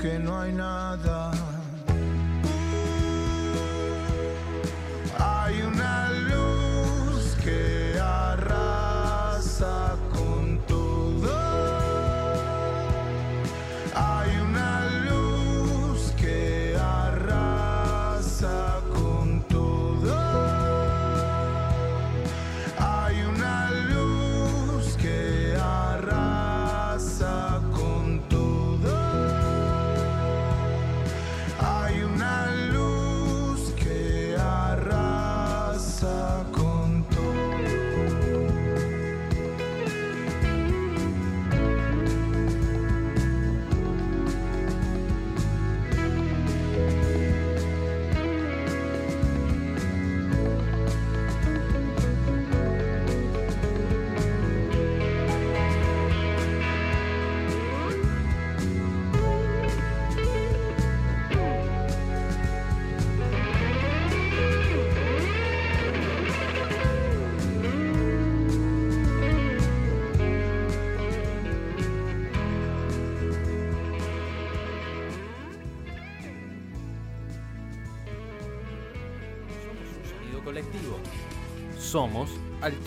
que no hay nada.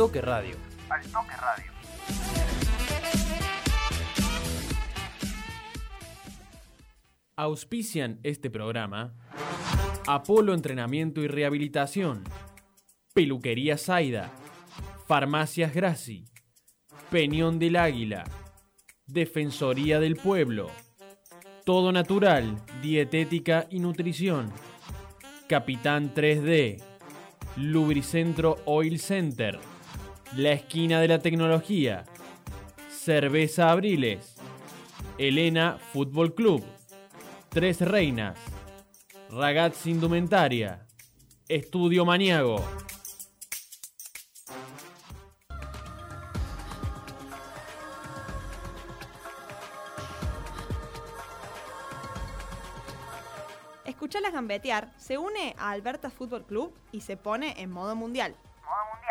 Toque Radio. Al Toque Radio. Auspician este programa Apolo Entrenamiento y Rehabilitación, Peluquería Zaida, Farmacias Graci, Peñón del Águila, Defensoría del Pueblo, Todo Natural, Dietética y Nutrición. Capitán 3D, Lubricentro Oil Center, La Esquina de la Tecnología, Cerveza Abriles, Elena Fútbol Club, Tres Reinas, Ragazzi Indumentaria, Estudio Maniago. Escuchalas gambetear, se une a Alberta Fútbol Club y se pone en modo mundial. I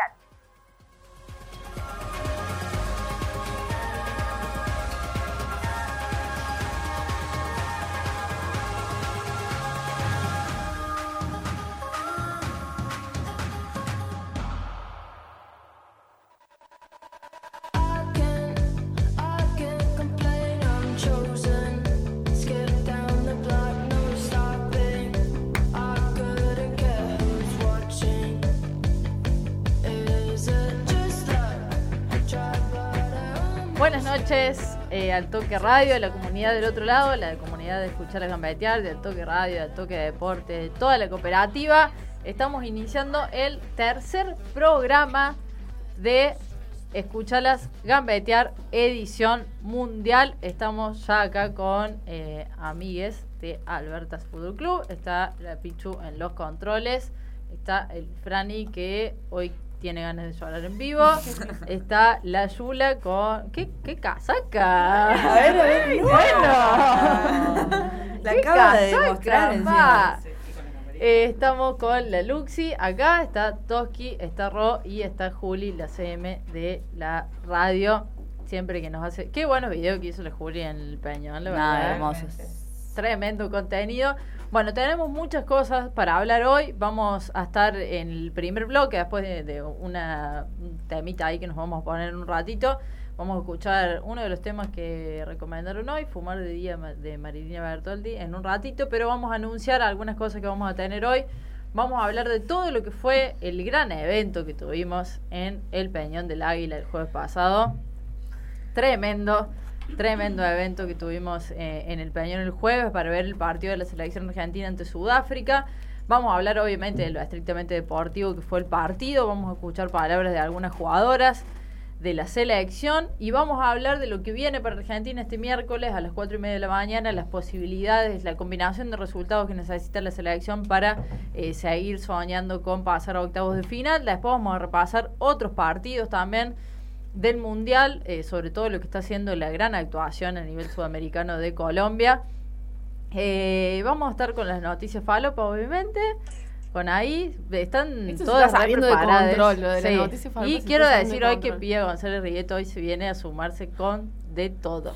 eh, al Toque Radio, la comunidad del otro lado, la comunidad de escuchar a gambetear, del Toque Radio, del Toque Deporte, de toda la cooperativa. Estamos iniciando el tercer programa de Escuchalas Gambetear, edición mundial. Estamos ya acá con eh, amigues de Albertas Fútbol Club. Está la Pichu en los controles. Está el Frani que hoy tiene ganas de llorar en vivo. Está la Yula con. ¿Qué, qué casaca? A ver, a ver, bueno. La ¿Qué acaba de demostrar encima. Eh, estamos con la Luxi, acá está Toski, está Ro y está Juli, la CM de la radio. Siempre que nos hace. Qué buenos videos que hizo la Juli en el Peñón, la Nada, verdad. hermosos. Tremendo contenido. Bueno, tenemos muchas cosas para hablar hoy. Vamos a estar en el primer bloque, después de, una un temita ahí que nos vamos a poner un ratito. Vamos a escuchar uno de los temas que recomendaron hoy, Fumar de Día de Marilina Bertoldi, en un ratito, pero vamos a anunciar algunas cosas que vamos a tener hoy. Vamos a hablar de todo lo que fue el gran evento que tuvimos en el Peñón del Águila el jueves pasado. Tremendo, tremendo evento que tuvimos eh, en el Peñón el jueves para ver el partido de la selección argentina ante Sudáfrica. Vamos a hablar obviamente de lo estrictamente deportivo que fue el partido, vamos a escuchar palabras de algunas jugadoras de la selección y vamos a hablar de lo que viene para Argentina este miércoles a las 4 y media de la mañana, las posibilidades, la combinación de resultados que necesita la selección para eh, seguir soñando con pasar a octavos de final. Después vamos a repasar otros partidos también del Mundial, eh, sobre todo lo que está haciendo la gran actuación a nivel sudamericano de Colombia. Eh, vamos a estar con las noticias falopa, obviamente. Con ahí, están Esto todas está saliendo de control, lo de las noticias falopa Y quiero decir de hoy que. Pía González Rieto hoy se viene a sumarse con de todo.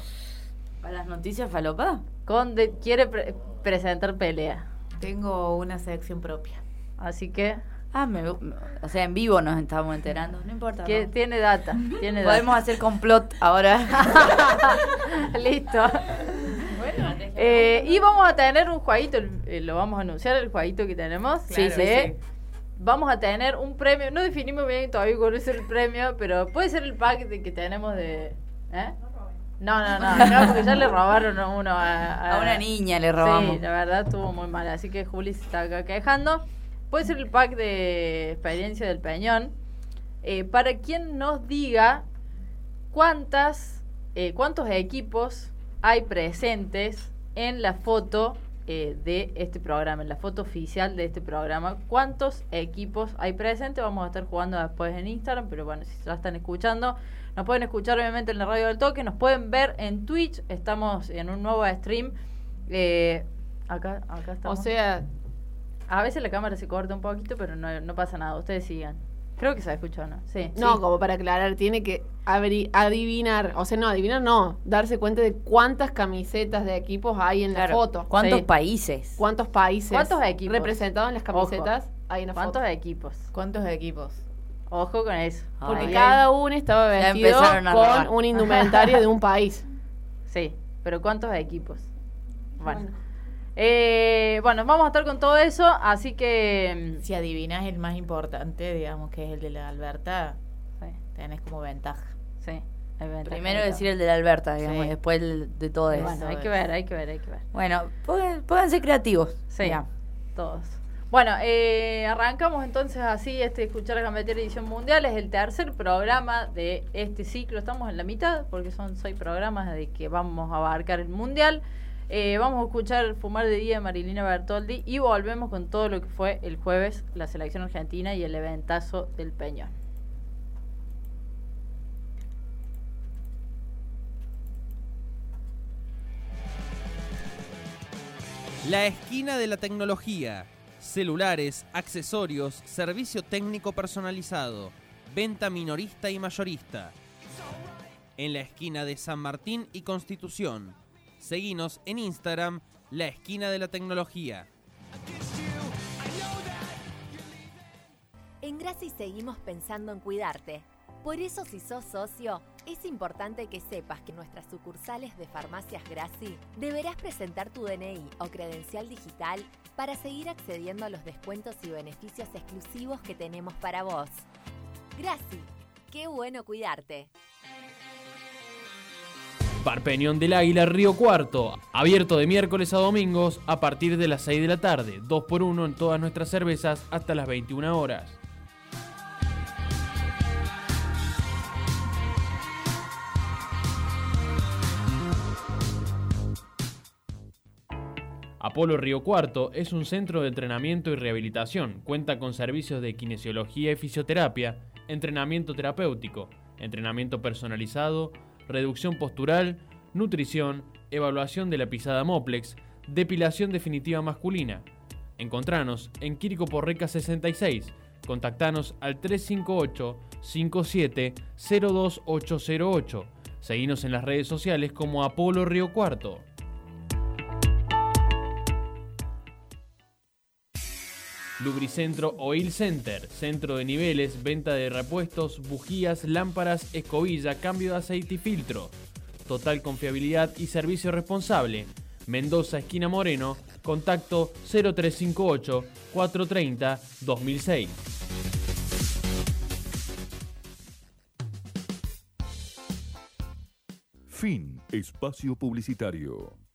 ¿Para las noticias falopa? Conde quiere pre- presentar pelea. Tengo una sección propia. Así que, Ah, me- o sea, en vivo nos estamos enterando. No importa. que ¿no? tiene data. Tiene Podemos data. hacer complot ahora. Listo. Eh, y vamos a tener un jueguito, eh, lo vamos a anunciar, el jueguito que tenemos. Sí, sí, sí. Vamos a tener un premio, no definimos bien todavía cuál es el premio, pero puede ser el pack de que tenemos de... ¿eh? No, no, no, no, porque ya le robaron a uno a, A una niña le robamos. Sí, la verdad estuvo muy mal, así que Juli se está acá quejando. Puede ser el pack de experiencia del Peñón. Eh, para quien nos diga cuántas, eh, cuántos equipos hay presentes en la foto eh, de este programa, en la foto oficial de este programa. ¿Cuántos equipos hay presentes? Vamos a estar jugando después en Instagram, pero bueno, si ya están escuchando, nos pueden escuchar obviamente en la radio del toque, nos pueden ver en Twitch, estamos en un nuevo stream. Eh, acá, acá O estamos. sea, a veces la cámara se corta un poquito, pero no, no pasa nada, ustedes sigan. Creo que se escuchó, ¿no? Sí. no, sí. como para aclarar, tiene que adivinar, o sea, no, adivinar no, darse cuenta de cuántas camisetas de equipos hay en Claro. la foto. ¿Cuántos Sí. países? ¿Cuántos países ¿Cuántos equipos? representados en las camisetas Ojo. hay en la ¿Cuántos foto? equipos? ¿Cuántos equipos? Ojo con eso. Porque Ay, cada uno estaba vestido con un indumentario de un país. Sí, pero ¿cuántos equipos? Bueno. Bueno. Eh, bueno, vamos a estar con todo eso, así que... Si adivinas el más importante, digamos que es el de la Alberta, mm, Sí, tenés como ventaja. sí. ventaja Primero de decir el de la Alberta, digamos, Sí. y después el de todo eso. Bueno, hay que ver, hay que ver, hay que ver. Bueno, póngan- pónganse creativos. Sí, Ya. todos. Bueno, eh, arrancamos entonces así este Escuchar la Gambetera Edición Mundial. Es el tercer programa de este ciclo. Estamos en la mitad porque son seis programas de que vamos a abarcar el Mundial. Eh, vamos a escuchar Fumar de Día de Marilina Bertoldi y volvemos con todo lo que fue el jueves la selección argentina y el eventazo del Peñón. La esquina de la tecnología. Celulares, accesorios, servicio técnico personalizado, venta minorista y mayorista. En la esquina de San Martín y Constitución. Seguinos en Instagram, La Esquina de la Tecnología. En Graci seguimos pensando en cuidarte. Por eso si sos socio, es importante que sepas que nuestras sucursales de farmacias Graci deberás presentar tu DNI o credencial digital para seguir accediendo a los descuentos y beneficios exclusivos que tenemos para vos. Graci, qué bueno cuidarte. Bar Peñón del Águila Río Cuarto, abierto de miércoles a domingos a partir de las 6 de la tarde, 2x1 en todas nuestras cervezas hasta las 21 horas. Apolo Río Cuarto es un centro de entrenamiento y rehabilitación. Cuenta con servicios de kinesiología y fisioterapia, entrenamiento terapéutico, entrenamiento personalizado, reducción postural, nutrición, evaluación de la pisada Moplex, depilación definitiva masculina. Encontranos en Quirico Porreca 66. Contactanos al 358 57 02808. Seguinos en las redes sociales como Apolo Río Cuarto. Lubricentro Oil Center, centro de niveles, venta de repuestos, bujías, lámparas, escobilla, cambio de aceite y filtro. Total confiabilidad y servicio responsable. Mendoza, esquina Moreno, contacto 0358 430 2006. Fin. Espacio publicitario.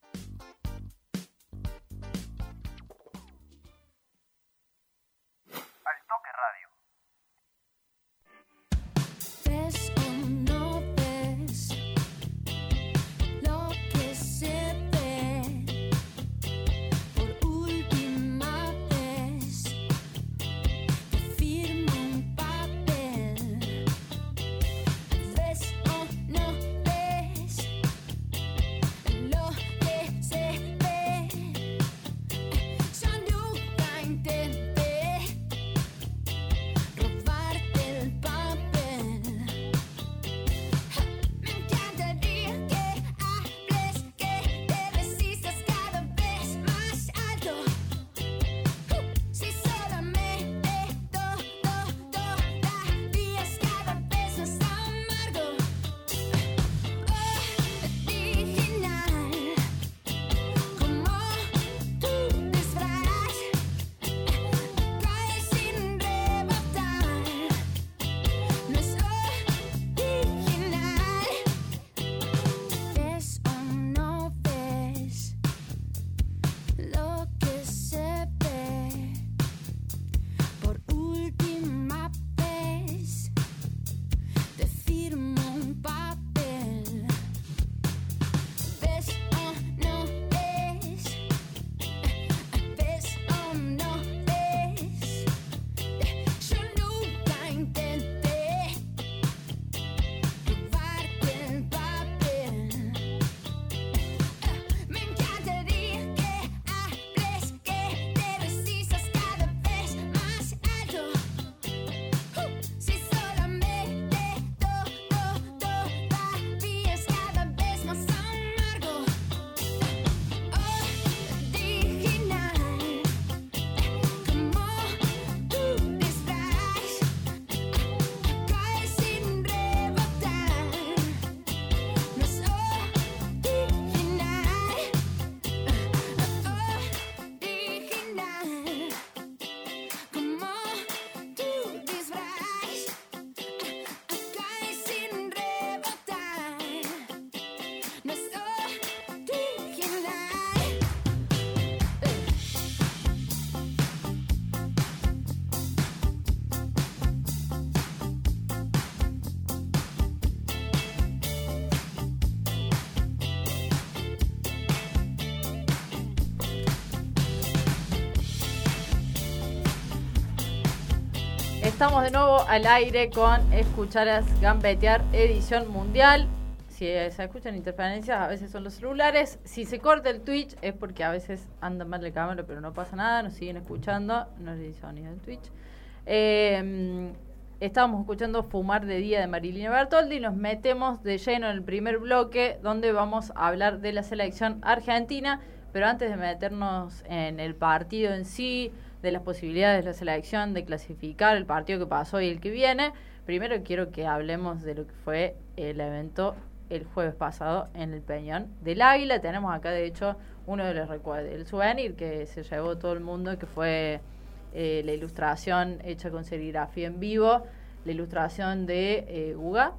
Estamos de nuevo al aire con Escucharas Gambetear edición mundial. Si se escuchan interferencias, a veces son los celulares. Si se corta el Twitch es porque a veces anda mal la cámara, pero no pasa nada. Nos siguen escuchando. No le hizo ni el Twitch. Eh, estábamos escuchando Fumar de Día de Marilina Bertoldi nos metemos de lleno en el primer bloque donde vamos a hablar de la selección argentina. Pero antes de meternos en el partido en sí, de las posibilidades de la selección de clasificar el partido que pasó y el que viene, primero quiero que hablemos de lo que fue el evento el jueves pasado en el Peñón del Águila. Tenemos acá, de hecho, uno de los recuerdos, el souvenir que se llevó todo el mundo, que fue eh, la ilustración hecha con serigrafía en vivo, la ilustración de eh, Uga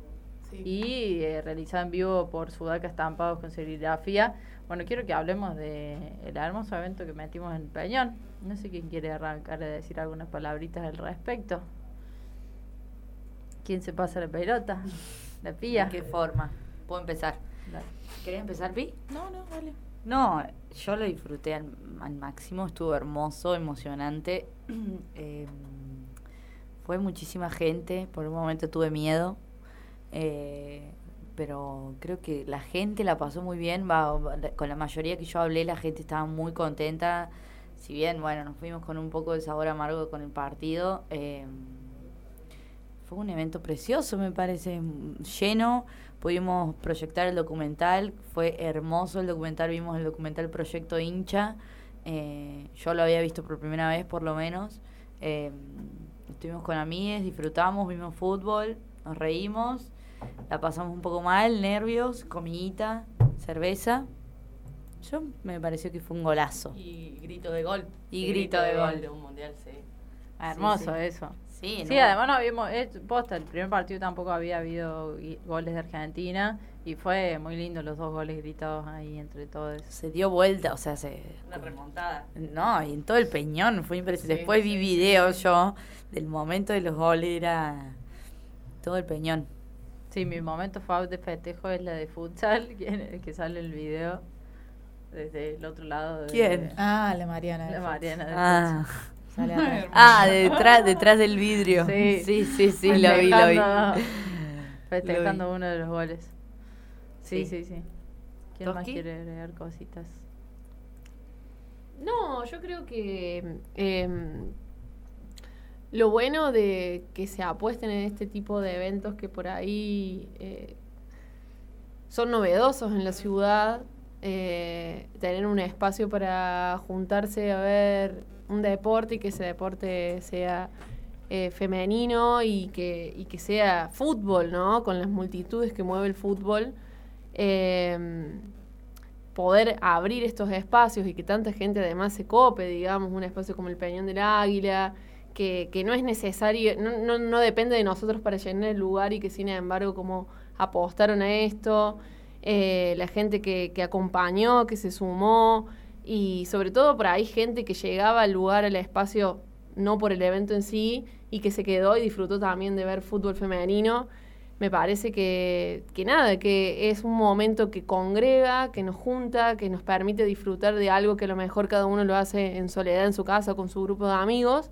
y eh, realizada en vivo por Sudaca Estampados con serigrafía. Bueno, quiero que hablemos de el hermoso evento que metimos en Peñón. No sé quién quiere arrancar a decir algunas palabritas al respecto. ¿Quién se pasa la pelota? ¿La pilla? ¿De qué forma? ¿Puedo empezar? Dale. ¿Querés empezar, Pi? No, no, dale. No, yo lo disfruté al, al máximo, estuvo hermoso, emocionante. Eh, fue muchísima gente, por un momento tuve miedo, eh, pero creo que la gente la pasó muy bien, va, con la mayoría que yo hablé la gente estaba muy contenta, si bien, bueno, nos fuimos con un poco de sabor amargo con el partido. eh, fue un evento precioso, me parece, lleno. Pudimos proyectar el documental, fue hermoso el documental, vimos el documental Proyecto Hincha. eh, yo lo había visto por primera vez, por lo menos. Eh, estuvimos con amigues, disfrutamos, vimos fútbol, nos reímos, la pasamos un poco mal, nervios, comidita, cerveza. Yo me pareció que fue un golazo. Y grito de gol. Y grito de gol. de un mundial, sí. Ah, hermoso sí. eso. Sí, Sí, ¿no? además no habíamos, eh, posta, el primer partido tampoco había habido goles de Argentina y fue muy lindo los dos goles gritados ahí entre todos. se dio vuelta, o sea, se... Una remontada. No, y en todo el peñón fue impresionante. Sí, Después sí, vi sí, videos yo del momento de los goles, era todo el peñón. Sí, mi momento favorito de festejo es la de futsal, que, que sale el video desde el otro lado. De, ¿Quién? Ah, la Mariana. La Mariana de Ah. Sale ah detrás, detrás del vidrio. Sí. sí, sí, sí, lo vi, lo vi. Festejando- Festejando uno de los goles. Sí, Sí. sí, sí. ¿Quién más quiere agregar cositas? No, yo creo que em, lo bueno de que se apuesten en este tipo de eventos que por ahí eh, son novedosos en la ciudad, eh, tener un espacio para juntarse a ver un deporte y que ese deporte sea eh, femenino y que, y que sea fútbol, ¿no? Con las multitudes que mueve el fútbol. Em, poder abrir estos espacios y que tanta gente además se cope, digamos, un espacio como el Peñón del Águila, que, no es necesario, no, no, no depende de nosotros para llenar el lugar y que sin embargo como apostaron a esto, eh, la gente que, que acompañó, que se sumó y sobre todo por ahí gente que llegaba al lugar, al espacio, no por el evento en sí y que se quedó y disfrutó también de ver fútbol femenino. Me parece que, que nada, que es un momento que congrega, que nos junta, que nos permite disfrutar de algo que a lo mejor cada uno lo hace en soledad en su casa con su grupo de amigos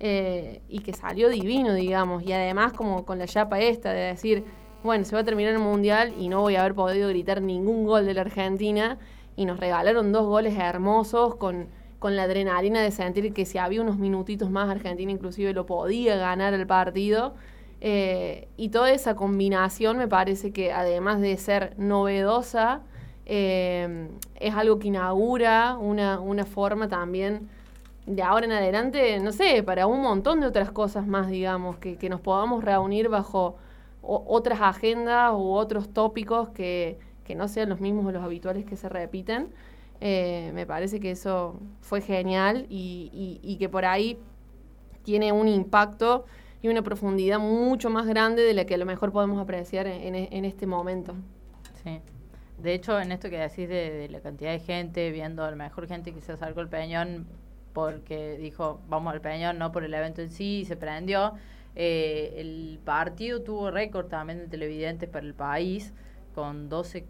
eh, y que salió divino, digamos. Y además como con la chapa esta de decir, bueno, se va a terminar el Mundial y no voy a haber podido gritar ningún gol de la Argentina y nos regalaron dos goles hermosos con, con la adrenalina de sentir que si había unos minutitos más Argentina inclusive lo podía ganar el partido. Eh, y toda esa combinación me parece que además de ser novedosa, eh, es algo que inaugura una, una forma también de ahora en adelante, no sé, para un montón de otras cosas más, digamos, que, que nos podamos reunir bajo o- otras agendas u otros tópicos que, que no sean los mismos o los habituales que se repiten. Eh, me parece que eso fue genial y, y- y que por ahí tiene un impacto y una profundidad mucho más grande de la que a lo mejor podemos apreciar en, en- este momento. Sí. De hecho, en esto que decís de, la cantidad de gente, viendo a mejor gente que se acercó al Peñón porque dijo, vamos al Peñón, no por el evento en sí, y se prendió. Eh, el partido tuvo récord también de televidentes para el país, con 12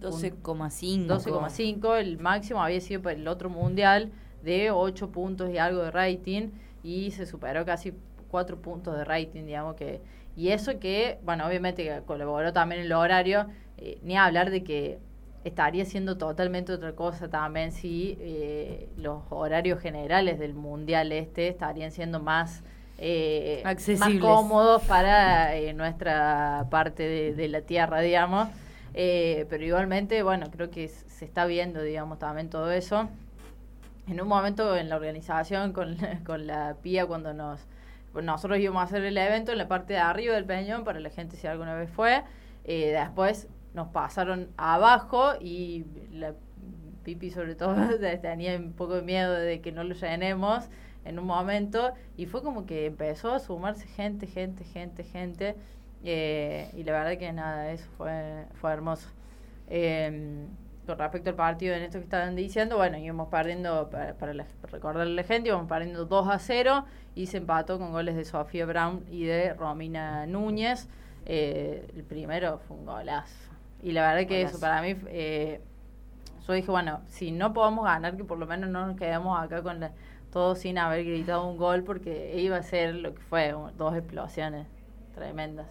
12,5. 12,5. El máximo había sido para el otro mundial de 8 puntos y algo de rating y se superó casi cuatro puntos de rating, digamos que... Y eso que, bueno, obviamente que colaboró también el horario, eh, ni hablar de que estaría siendo totalmente otra cosa también si eh, los horarios generales del mundial este estarían siendo más eh, más Accesibles. cómodos para eh, nuestra parte de, de la tierra, digamos. Eh, pero igualmente, bueno, creo que se está viendo, digamos, también todo eso. En un momento en la organización con la, con la PIA, cuando nos nosotros íbamos a hacer el evento en la parte de arriba del Peñón, para la gente si alguna vez fue. Después nos pasaron abajo y la Pipi sobre todo tenía un poco de miedo de que no lo llenemos en un momento y fue como que empezó a sumarse gente, gente, gente, gente eh, y la verdad que nada, eso fue, fue hermoso. Eh, con respecto al partido en esto que estaban diciendo, bueno, íbamos perdiendo, para, para la- para recordarle a la gente, íbamos perdiendo 2 a 0 y se empató con goles de Sofía Brown y de Romina Núñez. Eh, el primero fue un golazo. Y la verdad que eso para mí, eh, yo dije, bueno, si no podemos ganar, que por lo menos no nos quedemos acá con la, todos sin haber gritado un gol, porque iba a ser lo que fue, un- dos explosiones tremendas.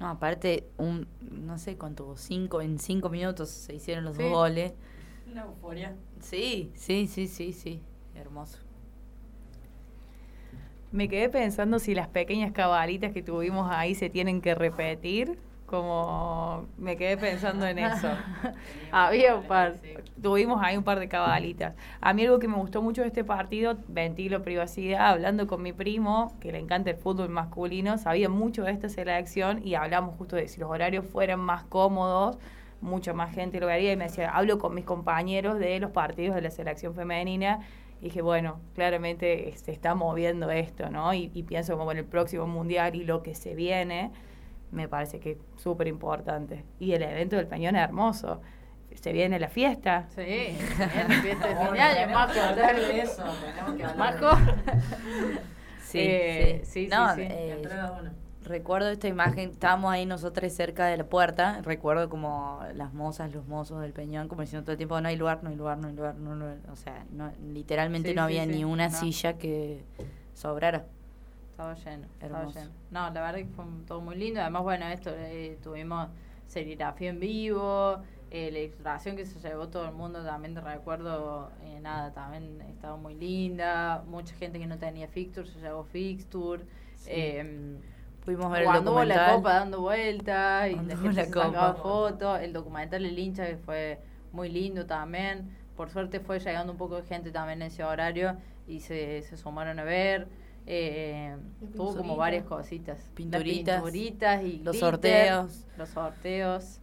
No, aparte, un, no sé cuánto, cinco, en cinco minutos se hicieron los Sí. dos goles. Una euforia. Sí, sí, sí, sí, sí. Hermoso. Me quedé pensando si las pequeñas cabalitas que tuvimos ahí se tienen que repetir. Como me quedé pensando en eso. Había un par. Tuvimos ahí un par de cabalitas. A mí algo que me gustó mucho de este partido, ventilo privacidad, hablando con mi primo, que le encanta el fútbol masculino, sabía mucho de esta selección y hablamos justo de si los horarios fueran más cómodos, mucha más gente lo vería y me decía, hablo con mis compañeros de los partidos de la selección femenina y dije, bueno, claramente se está moviendo esto, ¿no? Y, y pienso como en el próximo mundial y lo que se viene, me parece que es súper importante. Y el evento del Peñón es hermoso. Se viene la fiesta. Sí, bien, fiesta de fin de año, Majo. de eso, tenemos que hablar de Majo. Sí, Eh, sí. sí, No, sí. eh, recuerdo esta imagen, estábamos ahí nosotros cerca de la puerta, recuerdo como las mozas, los mozos del Peñón, como diciendo todo el tiempo, no hay lugar, no hay lugar, no hay lugar, no hay lugar". o sea, no, literalmente Sí, no había sí, ni una no. silla que sobrara. Estaba lleno, estaba Hermoso. lleno. No, la verdad que fue todo muy lindo. Además, bueno, esto eh, tuvimos serigrafía en vivo, eh, la ilustración que se llevó todo el mundo también te recuerdo, eh, nada, también estaba muy linda. Mucha gente que no tenía fixture se llevó fixture. Sí. Eh, Pudimos ver el cuando hubo la documental. copa dando vueltas y la Cuando gente la se sacaba fotos. El documental El hincha que fue muy lindo también. Por suerte fue llegando un poco de gente también en ese horario y se, se sumaron a ver. Eh, tuvo como varias cositas. Las Pinturitas. pinturitas y Los glitter, sorteos. Los sorteos.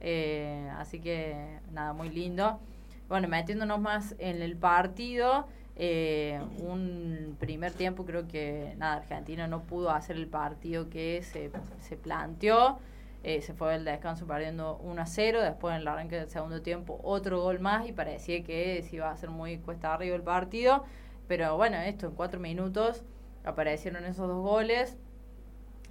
Eh, así que nada, muy lindo. Bueno, metiéndonos más en el partido, eh, un primer tiempo creo que nada, Argentina no pudo hacer el partido que se, se planteó. Eh, se fue el descanso perdiendo 1 a 0. Después en el arranque del segundo tiempo otro gol más y parecía que se iba a hacer muy cuesta arriba el partido. Pero bueno, esto en cuatro minutos aparecieron esos dos goles.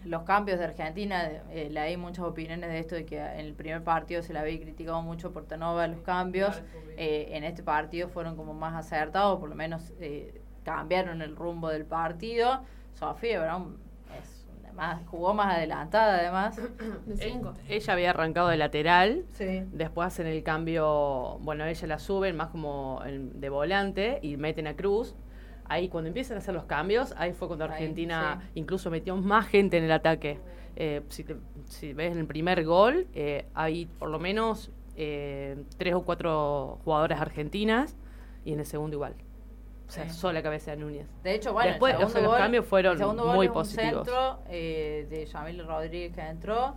Los cambios de Argentina, eh, leí muchas opiniones de esto, de que en el primer partido se le había criticado mucho por Tanova los cambios. Eh, en este partido fueron como más acertados, por lo menos eh, cambiaron el rumbo del partido. Sofía Brown es una más, jugó más adelantada además. De cinco. Ella había arrancado de lateral, Sí. después hacen el cambio, bueno, ella la suben más como en- de volante y meten a Cruz. Ahí cuando empiezan a hacer los cambios, ahí fue cuando Ahí, Argentina sí. incluso metió más gente en el ataque. Eh, si, te- si ves en el primer gol, eh, hay por lo menos eh, tres o cuatro jugadoras argentinas y en el segundo igual. O sea, Sí. sola cabeza de Núñez. De hecho, bueno, Después, el o sea, los gol- cambios fueron el segundo gol muy es un positivos. centro eh, de Yamil Rodríguez que entró.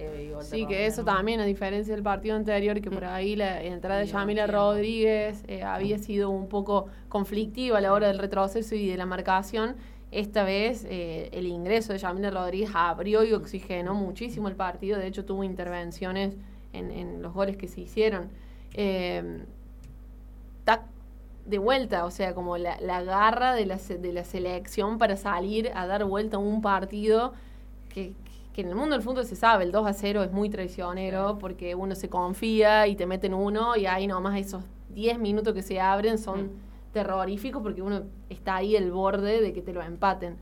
Eh, Sí, que eso también, a diferencia del partido anterior, que por ahí la entrada de Yamila. Rodríguez eh, había sido un poco conflictiva a la hora del retroceso y de la marcación. Esta vez eh, el ingreso de Yamila Rodríguez abrió y oxigenó muchísimo el partido. De hecho, tuvo intervenciones en, en los goles que se hicieron. Eh, tac, de vuelta, o sea, como la, la garra de la, de la selección para salir a dar vuelta a un partido que, que en el mundo del fútbol se sabe, el 2 a 0 es muy traicionero porque uno se confía y te meten uno y ahí nomás esos 10 minutos que se abren son terroríficos porque uno está ahí al borde de que te lo empaten.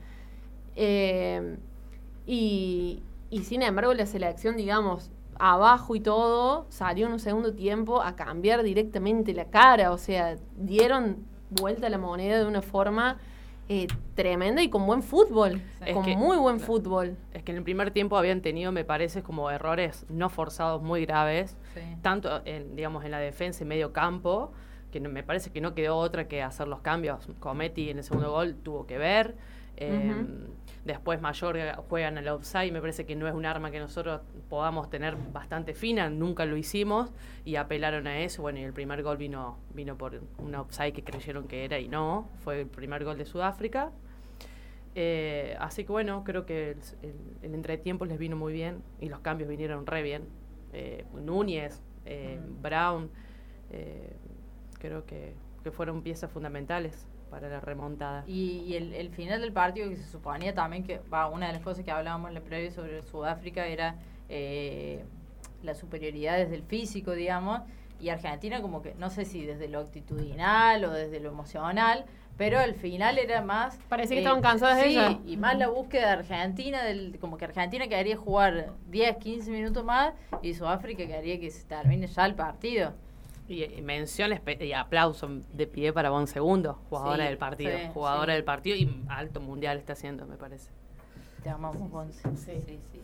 Eh, y, y sin embargo la selección, digamos, abajo y todo, salió en un segundo tiempo a cambiar directamente la cara. O sea, dieron vuelta a la moneda de una forma eh, tremenda y con buen fútbol. Es con que- muy buen claro. fútbol. Es que en el primer tiempo habían tenido, me parece, como errores no forzados muy graves, Sí. tanto en, digamos, en la defensa y medio campo, que no- me parece que no quedó otra que hacer los cambios. Cometti en el segundo gol tuvo que ver. eh. Después Mayor juegan al offside, me parece que no es un arma que nosotros podamos tener bastante fina, nunca lo hicimos y apelaron a eso. Bueno, y el primer gol vino, vino por un offside que creyeron que era y no, fue el primer gol de Sudáfrica. Eh, así que bueno, creo que el, el- el entretiempo les vino muy bien y los cambios vinieron re bien. Eh, Núñez, eh, Brown, creo que, que fueron piezas fundamentales para la remontada. Y, y el, el final del partido, que se suponía también que, va, una de las cosas que hablábamos en la previa sobre Sudáfrica era eh, la superioridad desde el físico, digamos, y Argentina como que, no sé si desde lo actitudinal o desde lo emocional, pero al final era más... eh, Parecía que estaban cansadas de sí, ella. y más la búsqueda de Argentina, del, como que Argentina quedaría jugar 10, 15 minutos más y Sudáfrica quedaría que se termine ya el partido. Y, y mención y aplauso de pie para Bon Segundo, jugadora Sí, del partido. sí, jugadora sí. del partido y alto mundial está haciendo, me parece. Te amamos, Ponce. Sí, sí, sí.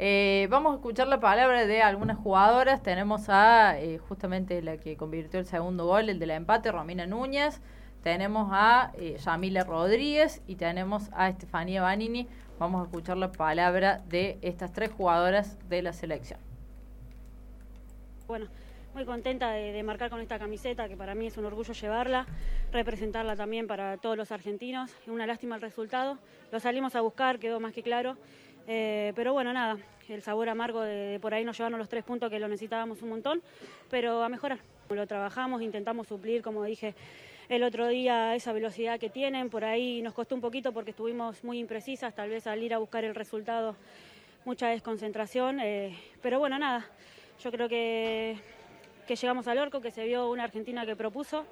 Eh, vamos a escuchar la palabra de algunas jugadoras. Tenemos a eh, justamente la que convirtió el segundo gol, el del empate, Romina Núñez. Tenemos a eh, Yamila Rodríguez y tenemos a Estefanía Banini. Vamos a escuchar la palabra de estas tres jugadoras de la selección. Bueno, muy contenta de, marcar con esta camiseta, que para mí es un orgullo llevarla, representarla también para todos los argentinos. Una lástima el resultado. Lo salimos a buscar, quedó más que claro. Eh, pero bueno, nada, el sabor amargo de, por ahí no llevarnos los tres puntos que lo necesitábamos un montón, pero a mejorar. Lo trabajamos, intentamos suplir, como dije el otro día, esa velocidad que tienen. Por ahí nos costó un poquito porque estuvimos muy imprecisas, tal vez al ir a buscar el resultado, mucha desconcentración. eh, pero bueno, nada, yo creo que, que llegamos al orco, que se vio una Argentina que propuso.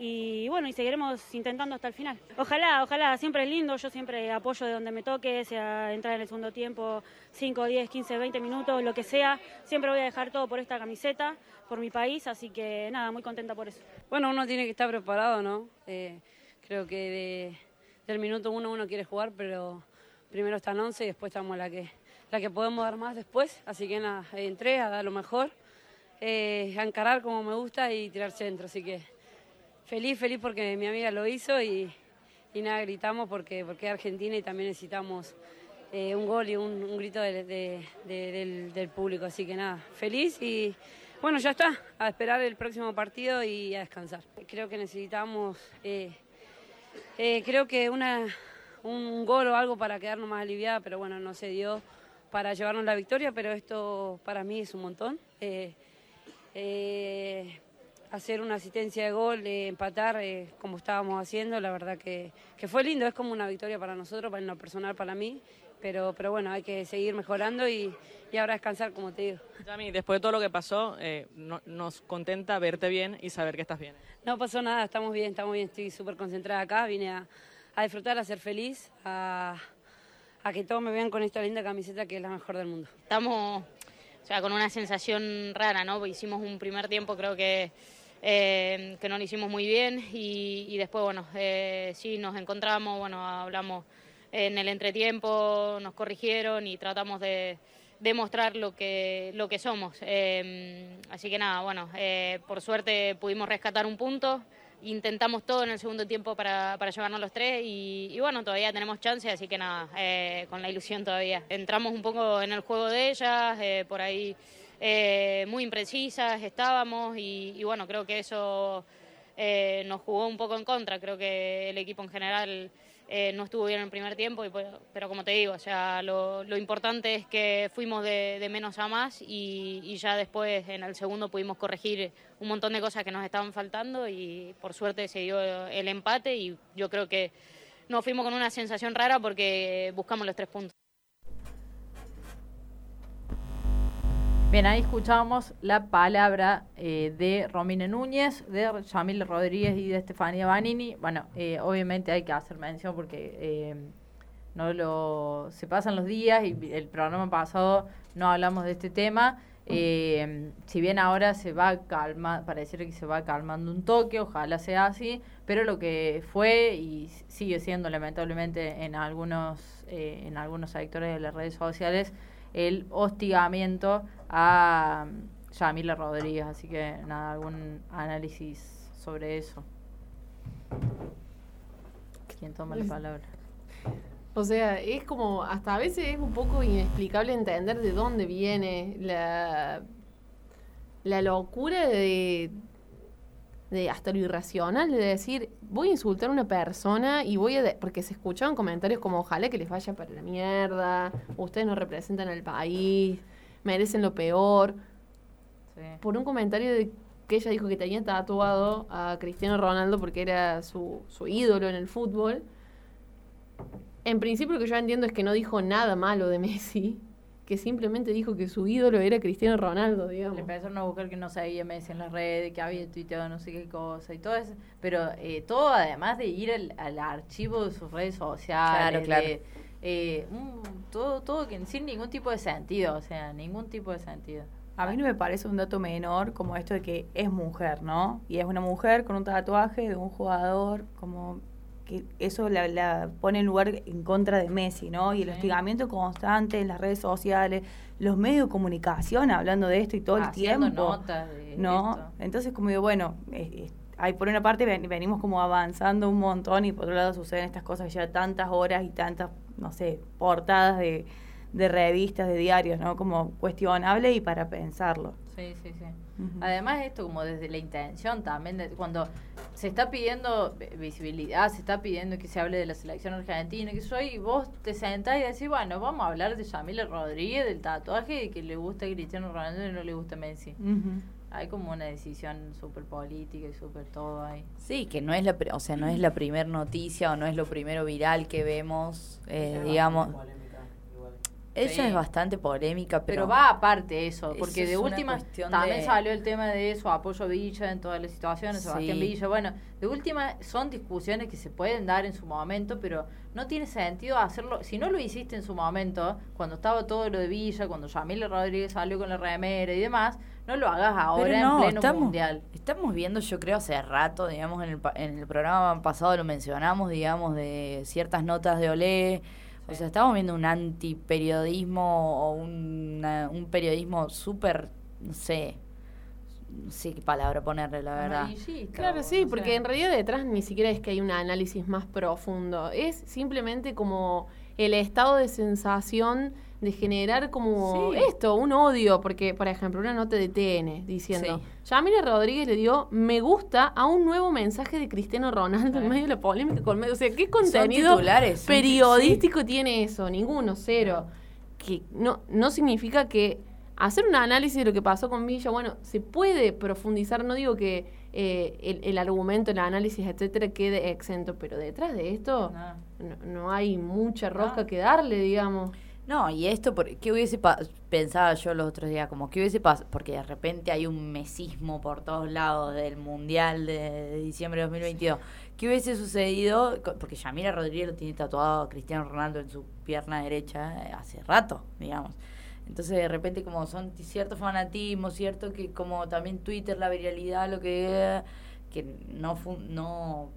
Y bueno, y seguiremos intentando hasta el final. Ojalá, ojalá, siempre es lindo, yo siempre apoyo de donde me toque, sea entrar en el segundo tiempo, 5, 10, 15, 20 minutos, lo que sea. Siempre voy a dejar todo por esta camiseta, por mi país, así que nada, muy contenta por eso. Bueno, uno tiene que estar preparado, ¿no? Eh, creo que de- del minuto uno uno quiere jugar, pero primero están 11 y después estamos la que, la que podemos dar más después. Así que nada, entré a dar lo mejor, eh, encarar como me gusta y tirar centro. Así que feliz, feliz porque mi amiga lo hizo y, nada, gritamos porque, porque es Argentina y también necesitamos eh, un gol y un, grito de- de- del, del público. Así que nada, feliz y bueno, ya está, a esperar el próximo partido y a descansar. Creo que necesitamos, eh, eh, creo que una, un gol o algo para quedarnos más aliviada, pero bueno, no se dio para llevarnos la victoria, pero esto para mí es un montón. Eh, eh, hacer una asistencia de gol, eh, empatar eh, como estábamos haciendo, la verdad que, que fue lindo, es como una victoria para nosotros, para en lo personal para mí, pero, pero bueno, hay que seguir mejorando y, y ahora descansar, como te digo. Yami, después de todo lo que pasó, eh, no- nos contenta verte bien y saber que estás bien. No pasó nada, estamos bien, estamos bien, estoy súper concentrada acá, vine a, a disfrutar, a ser feliz, a, a que todos me vean con esta linda camiseta que es la mejor del mundo. Estamos sea, con una sensación rara, ¿no? Hicimos un primer tiempo, creo que, eh, que no lo hicimos muy bien y, y después, bueno, eh, sí nos encontramos, bueno, hablamos en el entretiempo, nos corrigieron y tratamos de demostrar lo que, lo que somos. Eh, así que nada, bueno, eh, por suerte pudimos rescatar un punto. Intentamos todo en el segundo tiempo para, para llevarnos los tres y, bueno, todavía tenemos chance, así que nada, eh, con la ilusión todavía. Entramos un poco en el juego de ellas, eh, por ahí eh, muy imprecisas estábamos y, y bueno, creo que eso eh, nos jugó un poco en contra. Creo que el equipo en general eh, no estuvo bien en el primer tiempo, y, pero como te digo, o sea, lo, lo importante es que fuimos de, de menos a más y, y ya después en el segundo pudimos corregir un montón de cosas que nos estaban faltando y por suerte se dio el empate y yo creo que nos fuimos con una sensación rara porque buscamos los tres puntos. Bien, ahí escuchábamos la palabra eh, de Romina Núñez, de Yamil Rodríguez y de Estefanía Banini. Bueno, eh, obviamente hay que hacer mención porque eh, no lo se pasan los días y el programa pasado no hablamos de este tema. Eh, si bien ahora se va calma, pareciera que se va calmando un toque, ojalá sea así, pero lo que fue y sigue siendo lamentablemente en algunos eh, en algunos sectores de las redes sociales el hostigamiento a Yamila Rodríguez, así que nada, algún análisis sobre eso. ¿Quién toma la palabra? O sea, es como, hasta a veces es un poco inexplicable entender de dónde viene la, la locura de, de hasta lo irracional de decir, voy a insultar a una persona y voy a... de- porque se escuchaban comentarios como, ojalá que les vaya para la mierda, ustedes no representan al país, merecen lo peor. Por un comentario de que ella dijo que tenía tatuado a Cristiano Ronaldo porque era su, su ídolo en el fútbol. En principio lo que yo entiendo es que no dijo nada malo de Messi, que simplemente dijo que su ídolo era Cristiano Ronaldo, digamos. Le empezaron a buscar que no seguía Messi en las redes, que había tuiteado no sé qué cosa y todo eso. Pero eh, todo además de ir al, al archivo de sus redes sociales. Claro, claro. de, eh, un- todo, todo que sin ningún tipo de sentido, o sea, ningún tipo de sentido. A mí no me parece un dato menor como esto de que es mujer, ¿no? Y es una mujer con un tatuaje de un jugador, como que eso la, la pone en lugar en contra de Messi, ¿no? Y el Sí. hostigamiento constante en las redes sociales, los medios de comunicación hablando de esto y todo el Haciendo tiempo. notas de ¿No? esto. Entonces, como digo, bueno, eh, hay por una parte ven- venimos como avanzando un montón y por otro lado suceden estas cosas ya tantas horas y tantas, no sé, portadas de, de revistas, de diarios, ¿no? Como cuestionable y para pensarlo. Sí, sí, sí. Además esto como desde la intención también, de- cuando se está pidiendo vi- visibilidad, se está pidiendo que se hable de la selección argentina, que soy, y vos te sentás y decís, bueno, vamos a hablar de Yamila Rodríguez, del tatuaje, y que le gusta Cristiano Ronaldo y no le gusta Messi. Hay como una decisión súper política y súper todo ahí. Sí, que no es la, o sea, no es la primer noticia o no es lo primero viral que vemos, eh, digamos. Ella Sí. es bastante polémica, pero, Pero va aparte eso, Eso porque de última también de- salió el tema de su apoyo Villa en todas las situaciones, Sí. Sebastián Villa, bueno, de última son discusiones que se pueden dar en su momento, pero no tiene sentido hacerlo, si no lo hiciste en su momento, cuando estaba todo lo de Villa, cuando Yamila Rodríguez salió con la remera y demás, no lo hagas ahora en no, pleno estamos, mundial. Estamos viendo, yo creo, hace rato, digamos, en el, en el programa pasado lo mencionamos, digamos, de ciertas notas de Olé. O sea, estamos viendo un antiperiodismo o una- un periodismo súper, no sé, no sé qué palabra ponerle, la verdad. Claro, sí, porque en realidad detrás ni siquiera es que hay un análisis más profundo, es simplemente como el estado de sensación de generar como Sí. esto, un odio, porque por ejemplo una nota de TN diciendo, Sí. Yamila Rodríguez le dio me gusta a un nuevo mensaje de Cristiano Ronaldo en medio de la polémica con medio, o sea, ¿qué contenido periodístico tiene eso? Ninguno, cero. Que no, no significa que hacer un análisis de lo que pasó con Villa, bueno, se puede profundizar, no digo que eh, el, el argumento, el análisis, etcétera, quede exento, pero detrás de esto no, no hay mucha rosca que darle, digamos. No, y esto, por- ¿qué hubiese pensaba yo los otros días? Como, ¿qué hubiese pasado? Porque de repente hay un mesismo por todos lados del Mundial de, diciembre de 2022. ¿Qué hubiese sucedido? Porque Yamira Rodríguez lo tiene tatuado a Cristiano Ronaldo en su pierna derecha eh, hace rato, digamos. Entonces, de repente, como son t- cierto fanatismo, cierto que como también Twitter, la viralidad, lo que... que no, no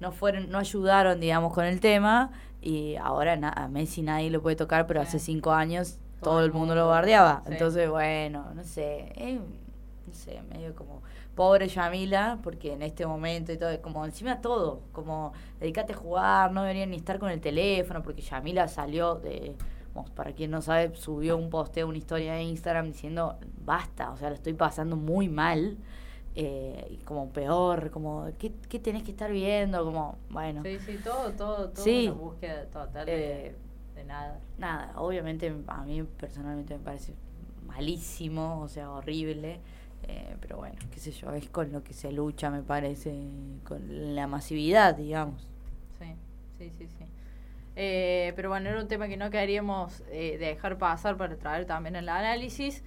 no fueron, no ayudaron, digamos, con el tema y ahora na- a Messi nadie lo puede tocar, pero hace cinco años todo, el mundo lo bardeaba. sí. Entonces, bueno, no sé, es, no sé, medio como pobre Yamila, porque en este momento y todo, como encima todo, como dedicate a jugar, no deberían ni estar con el teléfono, porque Yamila salió de, vamos, para quien no sabe, subió un posteo, una historia de Instagram diciendo, basta, o sea, lo estoy pasando muy mal. Eh, como peor, como, ¿qué, ¿qué tenés que estar viendo? Como, bueno. Sí, sí, todo, todo, todo Sí. una búsqueda total de, Eh, de nada. Nada, obviamente a mí personalmente me parece malísimo, o sea, horrible. eh, pero bueno, qué sé yo, es con lo que se lucha, me parece, con la masividad, digamos. Sí, sí, sí, sí. Eh, pero bueno, era un tema que no queríamos eh, dejar pasar para traer también el análisis.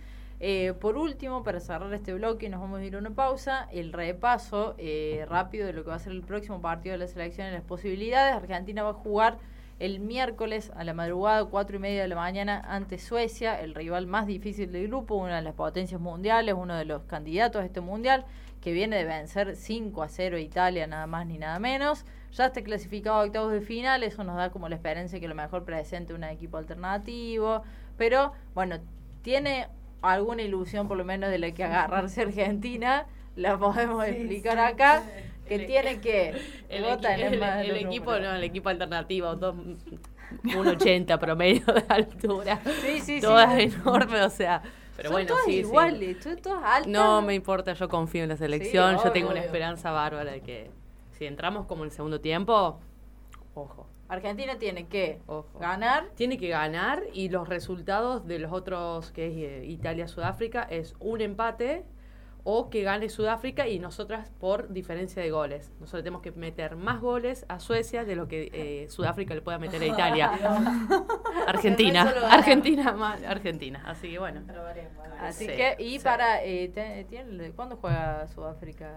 Eh, por último, para cerrar este bloque, nos vamos a ir a una pausa. El repaso eh, rápido de lo que va a ser el próximo partido de la selección y las posibilidades. Argentina va a jugar el miércoles a la madrugada, 4 y media de la mañana, ante Suecia, el rival más difícil del grupo, una de las potencias mundiales, uno de los candidatos a este mundial, que viene de vencer 5 a 0 a Italia, nada más ni nada menos. Ya está clasificado a octavos de final, eso nos da como la esperanza de que a lo mejor presente un equipo alternativo, pero bueno, tiene alguna ilusión por lo menos de la que agarrarse Argentina, la podemos explicar acá, que tiene que... El, equi- el- el equipo, números. no, el equipo alternativo, dos- un 80 promedio de altura. Sí, sí, sí. Todas enormes, o sea. Pero Son bueno, todas sí, sí. iguales, tú- todas altas. No me importa, yo confío en la selección, Sí, yo tengo una obvio. esperanza bárbara de que si entramos como en el segundo tiempo, ojo. Argentina tiene que ganar. Tiene que ganar y los resultados de los otros, que es eh, Italia-Sudáfrica, es un empate o que gane Sudáfrica y nosotras por diferencia de goles. Nosotros tenemos que meter más goles a Suecia de lo que eh, Sudáfrica le pueda meter a Italia. Argentina. Argentina, más Argentina. Así que bueno. Así Sí, que, y sí. para, eh, te- ¿cuándo juega Sudáfrica?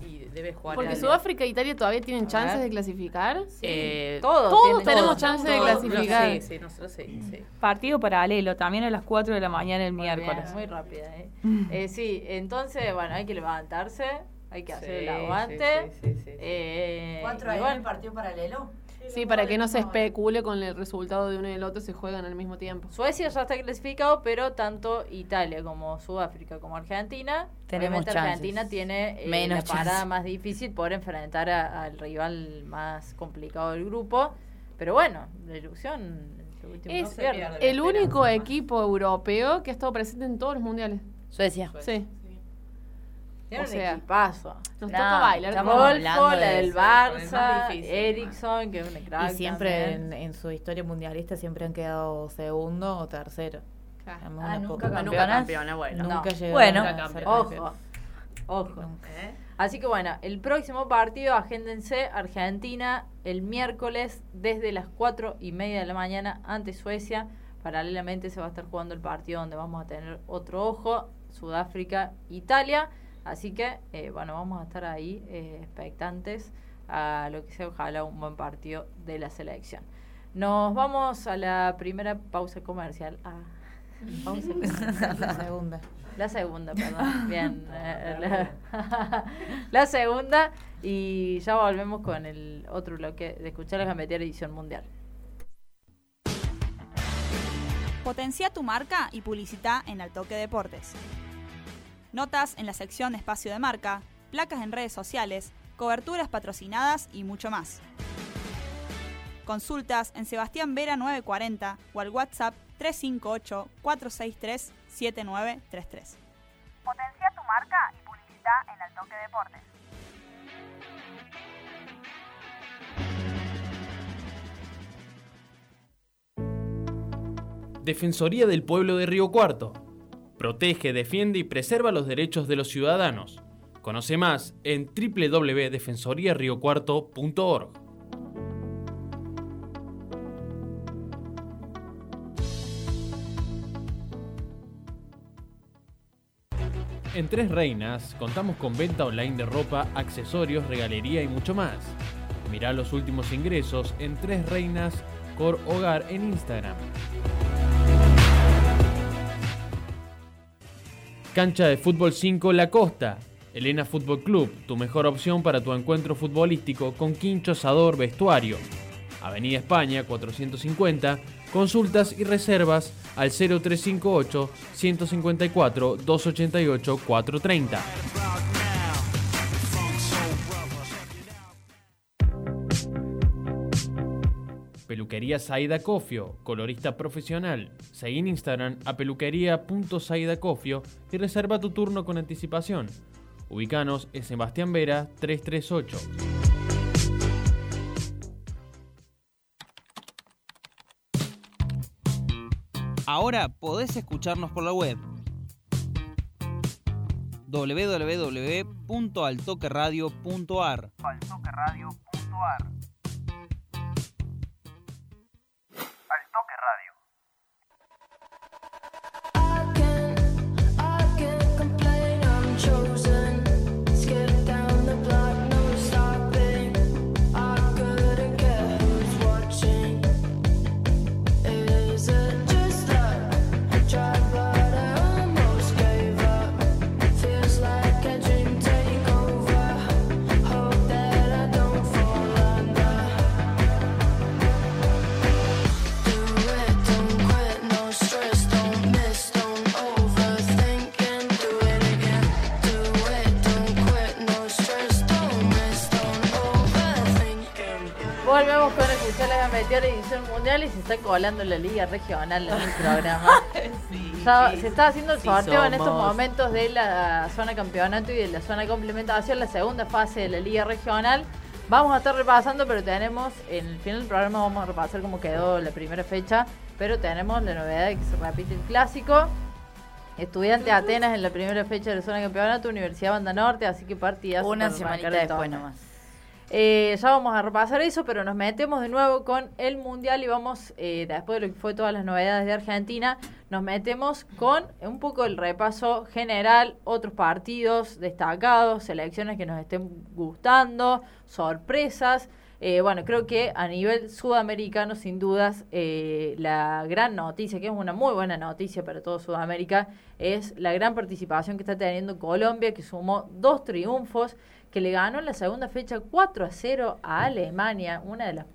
Y debe jugar Porque Italia. Sudáfrica e Italia todavía tienen chances de clasificar. Eh, Todos Todos tienen- tenemos chances de clasificar. Sí, sí, nosotros sí, sí. Partido paralelo, también a las 4 de la mañana el Muy miércoles. bien, muy rápida, ¿eh? Eh, sí, entonces, bueno, hay que levantarse, hay que hacer el aguante. sí, sí, sí, sí. Eh, ¿Cuatro bueno, el partido paralelo? Sí, para que no se especule con el resultado de uno y el otro, se juegan al mismo tiempo. Suecia ya está clasificado, pero tanto Italia como Sudáfrica como Argentina, Tenemos obviamente chances. Argentina tiene eh, Menos la parada chances. más difícil por enfrentar a- al rival más complicado del grupo. Pero bueno, la ilusión no Es se pierde. el único equipo europeo que ha estado presente en todos los mundiales. Suecia. Sí. Tiene o un sea, equipazo. Nos No, toca bailar. estamos con- hablando Rodolfo, la de del Barça. Ericsson, que es una crack Y siempre en, su historia mundialista siempre han quedado segundo o tercero. Ah, nunca. Nunca campeona, bueno. Nunca No. llegaron Bueno, a ser. Ojo, ojo. Así que bueno, el próximo partido, agéndense, Argentina, el miércoles desde las 4 y media de la mañana ante Suecia. Paralelamente se va a estar jugando el partido donde vamos a tener otro ojo, Sudáfrica, Italia. Así que, eh, bueno, vamos a estar ahí eh, expectantes a lo que sea, ojalá un buen partido de la selección. Nos vamos a la primera pausa comercial. Ah, pausa comercial. La segunda. La segunda, perdón. Bien. eh, la, la segunda. Y ya volvemos con el otro bloque de escuchar la gambetear edición mundial. Potencia tu marca y publicita en Altoque Deportes. Notas en la sección Espacio de Marca, placas en redes sociales, coberturas patrocinadas y mucho más. Consultas en Sebastián Vera 940 o al WhatsApp 358-463-7933. Potencia tu marca y publicita en Altoque Deportes. Defensoría del Pueblo de Río Cuarto. Protege, defiende y preserva los derechos de los ciudadanos. Conoce más en www.defensoriariocuarto.org. En Tres Reinas contamos con venta online de ropa, accesorios, regalería y mucho más. Mirá los últimos ingresos en Tres Reinas Cor Hogar en Instagram. Cancha de Fútbol 5 La Costa. Elena Fútbol Club, tu mejor opción para tu encuentro futbolístico con quincho, asador, vestuario. Avenida España 450. Consultas y reservas al 0358 154 288 430. Peluquería Saida Cofio, colorista profesional. Seguí en Instagram a peluquería.saidacofio y reserva tu turno con anticipación. Ubicanos en Sebastián Vera 338. Ahora podés escucharnos por la web www.altoqueradio.ar Escuchar la meteora edición mundial y se está colando la liga regional en el programa. Ya se está haciendo el Sí sorteo en estos momentos de la zona campeonato y de la zona complementación, la segunda fase de la liga regional. Vamos a estar repasando, pero tenemos, en el final del programa vamos a repasar cómo quedó la primera fecha, pero tenemos la novedad de que se repite el clásico. Estudiante Atenas en la primera fecha de la zona campeonato, Universidad Banda Norte, así que partidas. Una semanita después nomás. Eh, ya vamos a repasar eso, pero nos metemos de nuevo con el Mundial y vamos, eh, después de lo que fue todas las novedades de Argentina, nos metemos con un poco el repaso general, otros partidos destacados, selecciones que nos estén gustando, sorpresas. Eh, bueno, creo que a nivel sudamericano, sin dudas, eh, la gran noticia, que es una muy buena noticia para todo Sudamérica, es la gran participación que está teniendo Colombia, que sumó dos triunfos, que le ganó en la segunda fecha 4 a 0 a Alemania, una de las...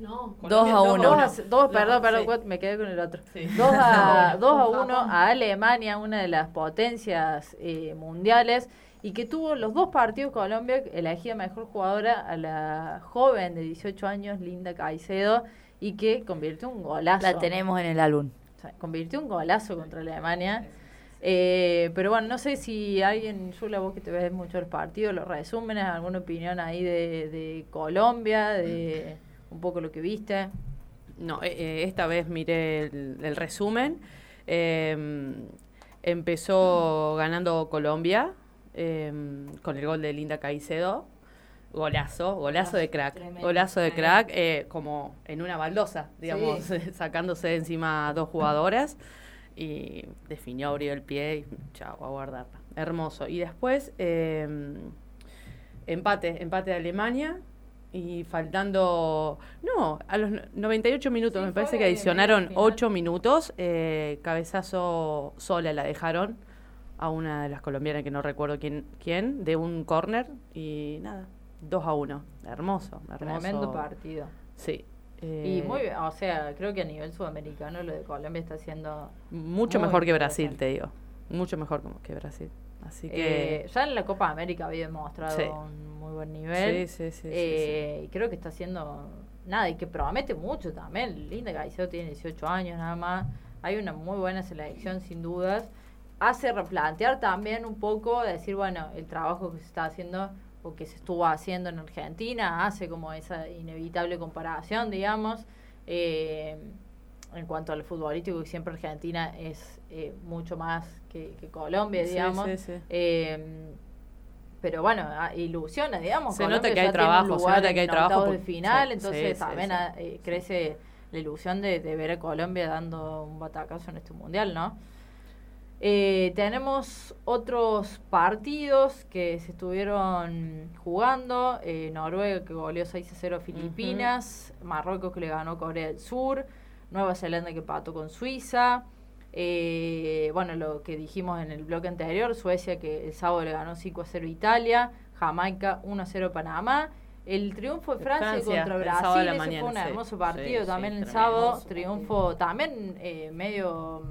No, Dos a uno. Dos, a- dos, No, perdón, perdón, sí. me quedé con el otro. Sí. 2 a, No. dos a 1 a Alemania, una de las potencias eh, mundiales, y que tuvo los dos partidos Colombia, elegida mejor jugadora a la joven de 18 años, Linda Caicedo, y que convirtió un golazo. La tenemos en el álbum. O sea, convirtió un golazo contra Alemania. Eh, pero bueno, no sé si alguien, Yula, vos que te ves mucho los partidos, los resúmenes, alguna opinión ahí de, de Colombia, de un poco lo que viste. No, eh, eh, esta vez miré el, el resumen. Eh, empezó ganando Colombia eh, con el gol de Linda Caicedo. Golazo, golazo de crack. Tremendo. Golazo de crack, eh, como en una baldosa, digamos, Sí. sacándose de encima a dos jugadoras. Y definió, abrió el pie y chao, a guardarla. Hermoso. Y después, eh, empate, empate de Alemania. Y faltando, no, a los no- 98 minutos, me parece que adicionaron 8 minutos, eh, cabezazo sola la dejaron a una de las colombianas que no recuerdo quién, quién de un córner y nada, 2 a 1, hermoso, hermoso. Tremendo partido. Sí. Y eh, muy bien, o sea, creo que a nivel sudamericano lo de Colombia está haciendo mucho mejor que Brasil, te digo. Mucho mejor que Brasil. Así que Eh, ya en la Copa América había demostrado Sí. un muy buen nivel. Sí, sí, sí, sí, Eh, Y creo que está haciendo nada y que promete mucho también. Linda Caicedo tiene 18 años nada más. Hay una muy buena selección sin dudas. Hace replantear también un poco, decir, bueno, el trabajo que se está haciendo o que se estuvo haciendo en Argentina hace como esa inevitable comparación, digamos. Eh, en cuanto al futbolístico, que siempre Argentina es eh, mucho más que, que Colombia, Sí, digamos. sí, sí. Eh, pero bueno, ah, ilusiona, digamos. Se nota que hay trabajo, se nota que hay trabajo octavos de por- final, sí, entonces sí, también sí, ah, eh, crece la ilusión de, de ver a Colombia dando un batacazo en este mundial, ¿no? Eh, tenemos otros partidos que se estuvieron jugando. eh, Noruega que goleó 6 a 0 a Filipinas. Marruecos que le ganó Corea del Sur. Nueva Zelanda que pató con Suiza. eh, bueno, lo que dijimos en el bloque anterior. Suecia que el sábado le ganó 5 a 0 a Italia. Jamaica 1 a 0 a Panamá. El triunfo de Francia, Francia, contra Brasil, ese mañana, fue un sí. hermoso partido Sí, también sí, el sábado. Triunfo también eh, medio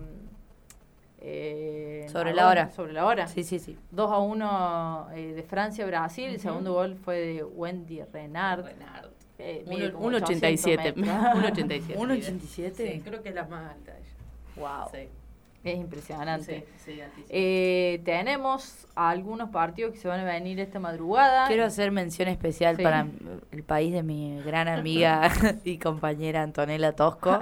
eh, Sobre ¿a la hora. Sobre la hora. Sí, sí, sí. 2 a 1 eh, de Francia a Brasil. El Ujú. segundo gol fue de Wendy Renard. Eh, Uno- como 1.87. 800 metros. 1.87. 1.87. Sí, creo que es la más alta ella. Wow. Sí. Es impresionante. Sí, sí. Eh, tenemos algunos partidos que se van a venir esta madrugada. Quiero hacer mención especial Sí. para el país de mi gran amiga y compañera Antonella Tosco,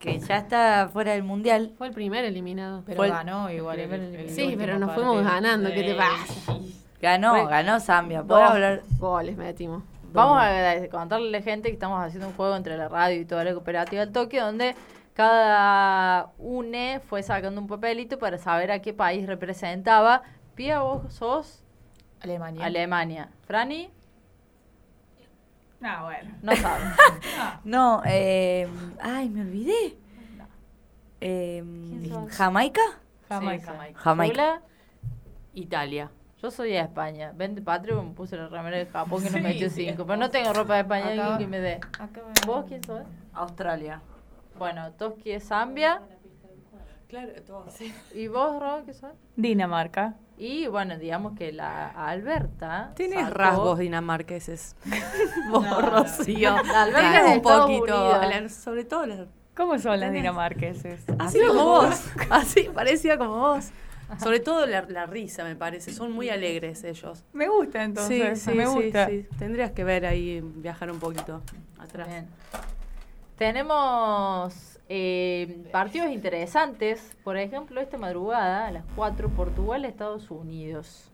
que ya está fuera del mundial. Fue el primer eliminado. Pero el- ganó igual. el- el- el Sí, pero nos fuimos ganando. ¿Qué te pasa? Ganó, Fue- ganó Zambia. ¿Puedo Dos hablar? Goles metimos. Vamos a contarle a la gente que estamos haciendo un juego entre la radio y toda la cooperativa del Toque, donde cada UNE fue sacando un papelito para saber a qué país representaba. Pía, vos sos Alemania. Alemania. Frani, Ah, bueno. no sabe. No, eh, ay, me olvidé. Eh? ¿Jamaica? Jamaica. Jamaica. Yula, Italia. yo soy de España. Vente patrio, me puse la remera de Japón que nos Sí, metió sí, cinco. Pero no tengo ropa de España, Acá- alguien que me dé. ¿Vos quién sos? Australia. Bueno, Toski es Zambia. Claro, todo. ¿Y vos, Ro, qué sos? Dinamarca. Y bueno, digamos que la Alberta. Tienes sacó- rasgos dinamarqueses. Vos, No, Rocío. La Alberta Tienes de un poquito. La- sobre todo la- ¿Cómo son las dinamarqueses? Así como vos. Así, parecía como vos. Sobre todo la, la risa, me parece. Son muy alegres ellos. Me gusta entonces. sí, sí, me sí, gusta. sí. Tendrías que ver ahí, viajar un poquito atrás. Bien. Tenemos eh, partidos interesantes. Por ejemplo, esta madrugada a las 4, Portugal, Estados Unidos.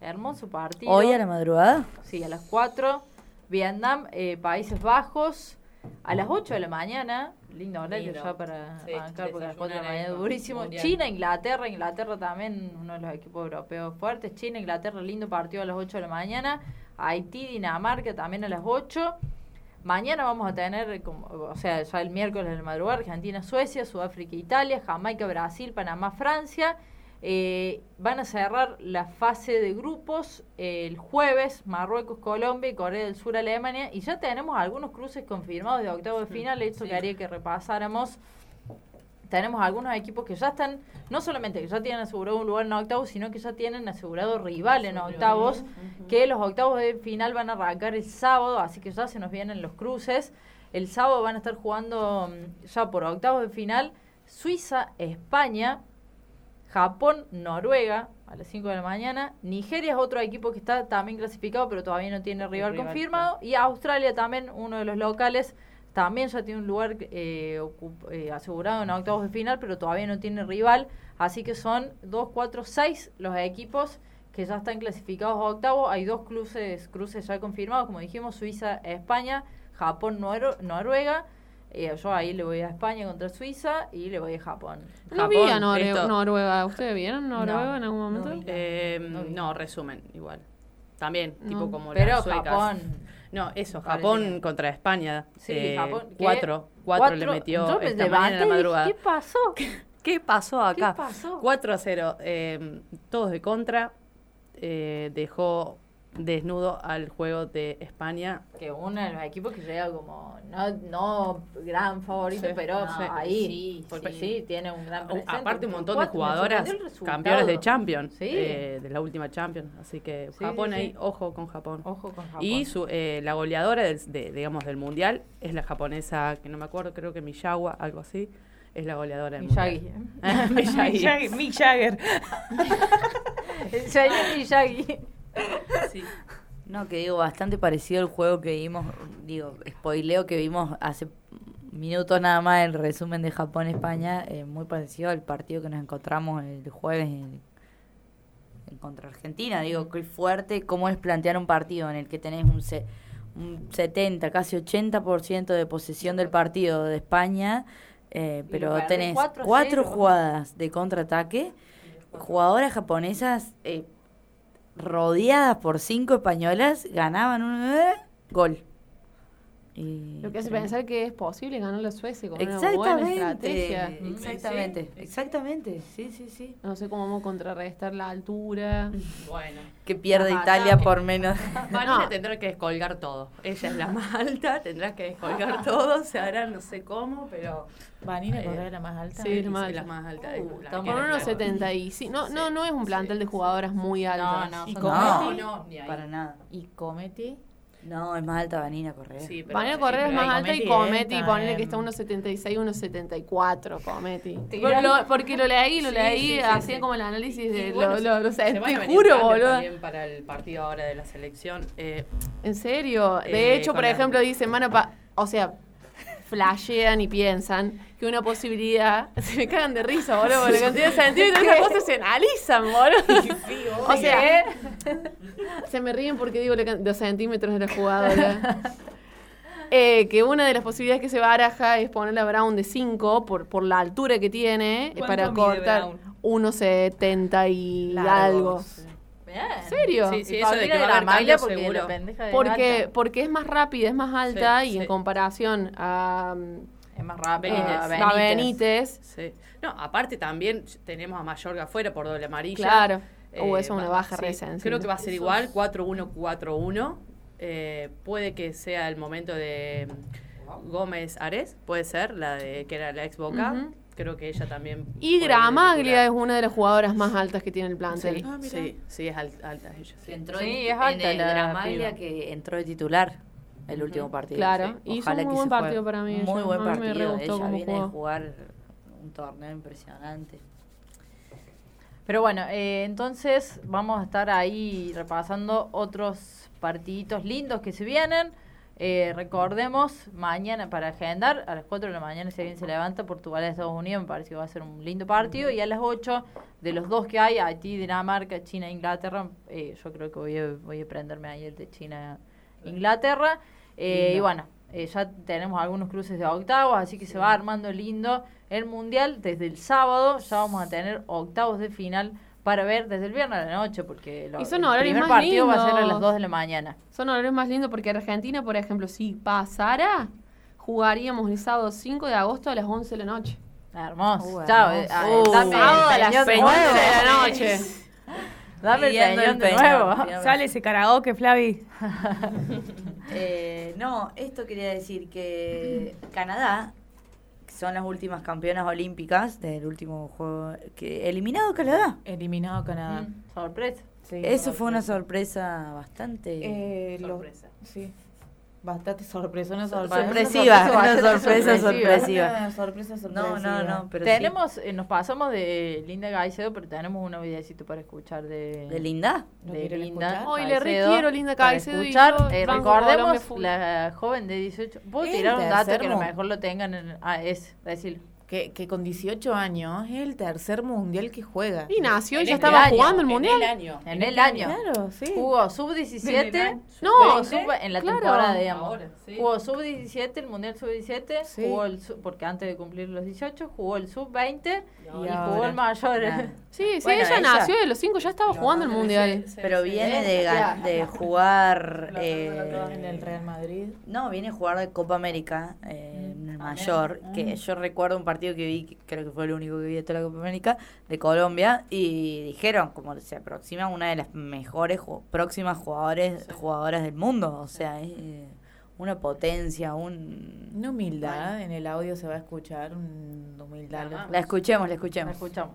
Hermoso partido. ¿Hoy a la madrugada? Sí, a las 4. Vietnam, eh, Países Bajos. A las 8 de la mañana. Lindo horario ya para Sí, arrancar porque a las 4 de la mañana con durísimo. Mundial. China, Inglaterra. Inglaterra también uno de los equipos europeos fuertes. China, Inglaterra, lindo partido a las 8 de la mañana. Haití, Dinamarca también a las 8. Mañana vamos a tener, como, o sea, ya el miércoles de la madrugada, Argentina, Suecia, Sudáfrica, Italia, Jamaica, Brasil, Panamá, Francia. Eh, van a cerrar la fase de grupos eh, el jueves, Marruecos, Colombia y Corea del Sur, Alemania. Y ya tenemos algunos cruces confirmados de octavo de final. Esto que haría que repasáramos. Tenemos algunos equipos que ya están, no solamente que ya tienen asegurado un lugar en octavos, sino que ya tienen asegurado rival en octavos, que los octavos de final van a arrancar el sábado, así que ya se nos vienen los cruces. El sábado van a estar jugando mm, ya por octavos de final Suiza, España, Japón, Noruega a las 5 de la mañana. Nigeria es otro equipo que está también clasificado, pero todavía no tiene rival, rival, confirmado. Y Australia también, uno de los locales, también ya tiene un lugar eh, eh, asegurado en octavos de final, pero todavía no tiene rival. Así que son 2, 4, 6 los equipos que ya están clasificados a octavos. Hay dos cruces, cruces ya confirmados, como dijimos, Suiza, España, Japón, Noru- Noruega. Eh, yo ahí le voy a España contra Suiza y le voy a Japón. No vi a Nore- esto- Noruega. ¿Ustedes vieron Noruega No, en algún momento? no vi. Eh, no, resumen, igual. También, No. tipo como Pero las suecas. Japón. No, eso, Japón contra España. Sí, eh, Japón, ¿qué? Cuatro, cuatro, le metió yo me esta mañana en la madrugada. ¿Qué pasó? ¿Qué pasó acá? ¿Qué pasó? 4 a 0. eh, todos de contra. eh, dejó desnudo al juego de España. Que uno de los equipos que llega como, no, no gran favorito, Sí. pero No, ahí sí, sí, sí. tiene un gran presente. aparte un montón de jugadoras campeones de Champions, Sí. eh, de la última Champions, así que Sí, Japón sí, ahí, sí. ojo con Japón. Ojo con Japón. Y su, eh, la goleadora del, de, digamos del mundial es la japonesa, que no me acuerdo, creo que Miyawa, algo así, es la goleadora del Miyagi. mundial. Miyagi. Miyagi, Mick Jagger. El señor Miyagi. Sí. No, que digo, bastante parecido al juego que vimos, digo, spoileo que vimos hace minutos nada más el resumen de Japón-España, eh, muy parecido al partido que nos encontramos el jueves en, en contra Argentina. Digo, qué fuerte cómo es plantear un partido en el que tenés un, se- un 70, casi 80% de posesión del partido de España, eh, pero tenés 4 a cuatro 0. jugadas de contraataque, jugadoras japonesas eh, rodeadas por cinco españolas, ganaban un eh, gol. Y Lo que hace pensar que es posible ganar la Suecia con una buena estrategia. exactamente, exactamente, sí, sí, sí. No sé cómo vamos a contrarrestar la altura. Bueno. Que pierde Italia por menos. Vanina No. tendrá que descolgar todo. Ella es la más alta, tendrá que descolgar todo. Se hará no sé cómo, pero. Vanina Eh, la más alta. Sí, la más alta. la más alta. Uh, Con unos claro. 75. No, no, no es un plantel de jugadoras muy altas. no. No, no, ni ahí. Para nada. ¿Y Cometi? No, es más alta Vanina Correa. Sí, pero- Vanessa Correa es más alta y Cometi en- que está unos 76, unos 74, Cometi. Lo- porque lo leí, lo Sí, leí, sí, sí, hacía sí. como el análisis de bueno, lo, lo, lo sé, te juro, boludo. También para el partido ahora de la selección. Eh, En serio. De Eh, hecho, por la- ejemplo, dicen, mano, pa o sea, flashean y piensan que una posibilidad. Se me cagan de risa, boludo, por la cantidad de centímetros esas cosas se analizan, boludo. o sea, se me ríen porque digo los centímetros de la jugadora. Eh, que una de las posibilidades que se baraja es poner a Brown de 5 por, por la altura que tiene eh, ¿Cuánto para cortar Brown? 1,70 y Largos. algo. Bien. ¿En serio? Sí, sí, Y eso de que va a la haber cambios porque seguro. la es Porque, alta. porque es más rápida, es más alta Sí, y sí. en comparación a, es más rápida. Benítez. a Benítez, sí. No, aparte también tenemos a Mayorga afuera por doble amarilla. claro. Uh, eso es una va- baja sí, re sensible. Creo que va a ser igual, 4-1-4-1. Eh, puede que sea el momento de Gómez Ares, puede ser, la de que era la ex Boca. Ujú. Creo que ella también. Y Gramaglia es una de las jugadoras más altas que tiene el plantel. Sí, sí, sí, es al- alta ella. sí. Entró Sí, en, es alta en el Gramaglia que entró de titular el último partido. Claro, sí. hizo Ojalá un muy buen partido para mí ella. Muy buen A me re partido. gustó Ella cómo viene de jugó. jugar un torneo impresionante. Pero bueno, eh, entonces vamos a estar ahí repasando otros partiditos lindos que se vienen. Eh, recordemos, mañana para agendar, a las 4 de la mañana si alguien se levanta, Portugal Estados Unidos, me parece que va a ser un lindo partido. Y a las 8, de los dos que hay, Haití, Dinamarca, China, Inglaterra, eh, yo creo que voy a, voy a prenderme ahí el de China, Inglaterra. Eh, y bueno, eh, ya tenemos algunos cruces de octavos, así que se va armando lindo el mundial. Desde el sábado ya vamos a tener octavos de final para ver desde el viernes a la noche, porque lo- Y son el primer más partido va a ser a las lindos. 2 de la mañana. Son horarios más lindos porque Argentina, por ejemplo, si pasara, jugaríamos el sábado 5 de agosto a las 11 de la noche. Hermoso. Uh, Chao, hermoso. eh, ah, Uh, dame sábado a el las peñón de 11 nuevo. de la noche. Dame el peñón de nuevo. Sale ese karaoke, Flavi. Eh, no, esto quería decir que Canadá, son las últimas campeonas olímpicas del último juego, que eliminado Canadá. Eliminado Canadá. Sorpresa. Eso fue una sorpresa bastante Eh, lo- sorpresa. sí. Bastante sorpresa, una Sor- sorpresa. sorpresiva, sorpresa sorpresiva. No, no, sorpresiva. no, pero tenemos, eh, nos pasamos de Linda Caicedo, pero tenemos un videocito para escuchar de... ¿De Linda? De Linda? Ay, le re Caicedo quiero Linda Caicedo escuchar. Eh, recordemos la joven de 18. ¿Puedo tirar un dato que a lo mejor lo tengan en... Ah, es, decirlo. Que, que con 18 años es el tercer mundial que juega. Y nació y En ya este estaba año, jugando el en mundial. el año. En el año. Claro, sí. Jugó En sub-17. el año. No, Sub-20. sub- en la claro. temporada, digamos. Ahora, sí. Jugó sub-17, el mundial sub-17. Sí. Jugó el sub- porque antes de cumplir los 18, jugó el sub-20 y, jugó ahora. el mayor. Nada. Sí, sí, Bueno, ella, ella- nació de los 5, ya estaba jugando el mundial. Pero viene de, de jugar... en eh, el Real Madrid. No, viene a jugar de Copa América eh, en el mayor, que yo recuerdo un partido que vi, que creo que fue el único que vi de toda la Copa América, de Colombia, y dijeron como se aproxima una de las mejores ju- próximas jugadores, jugadoras del mundo, o sea, es eh, una potencia, un... Una humildad, en el audio se va a escuchar una humildad. La escuchemos, la La escuchemos. escuchamos.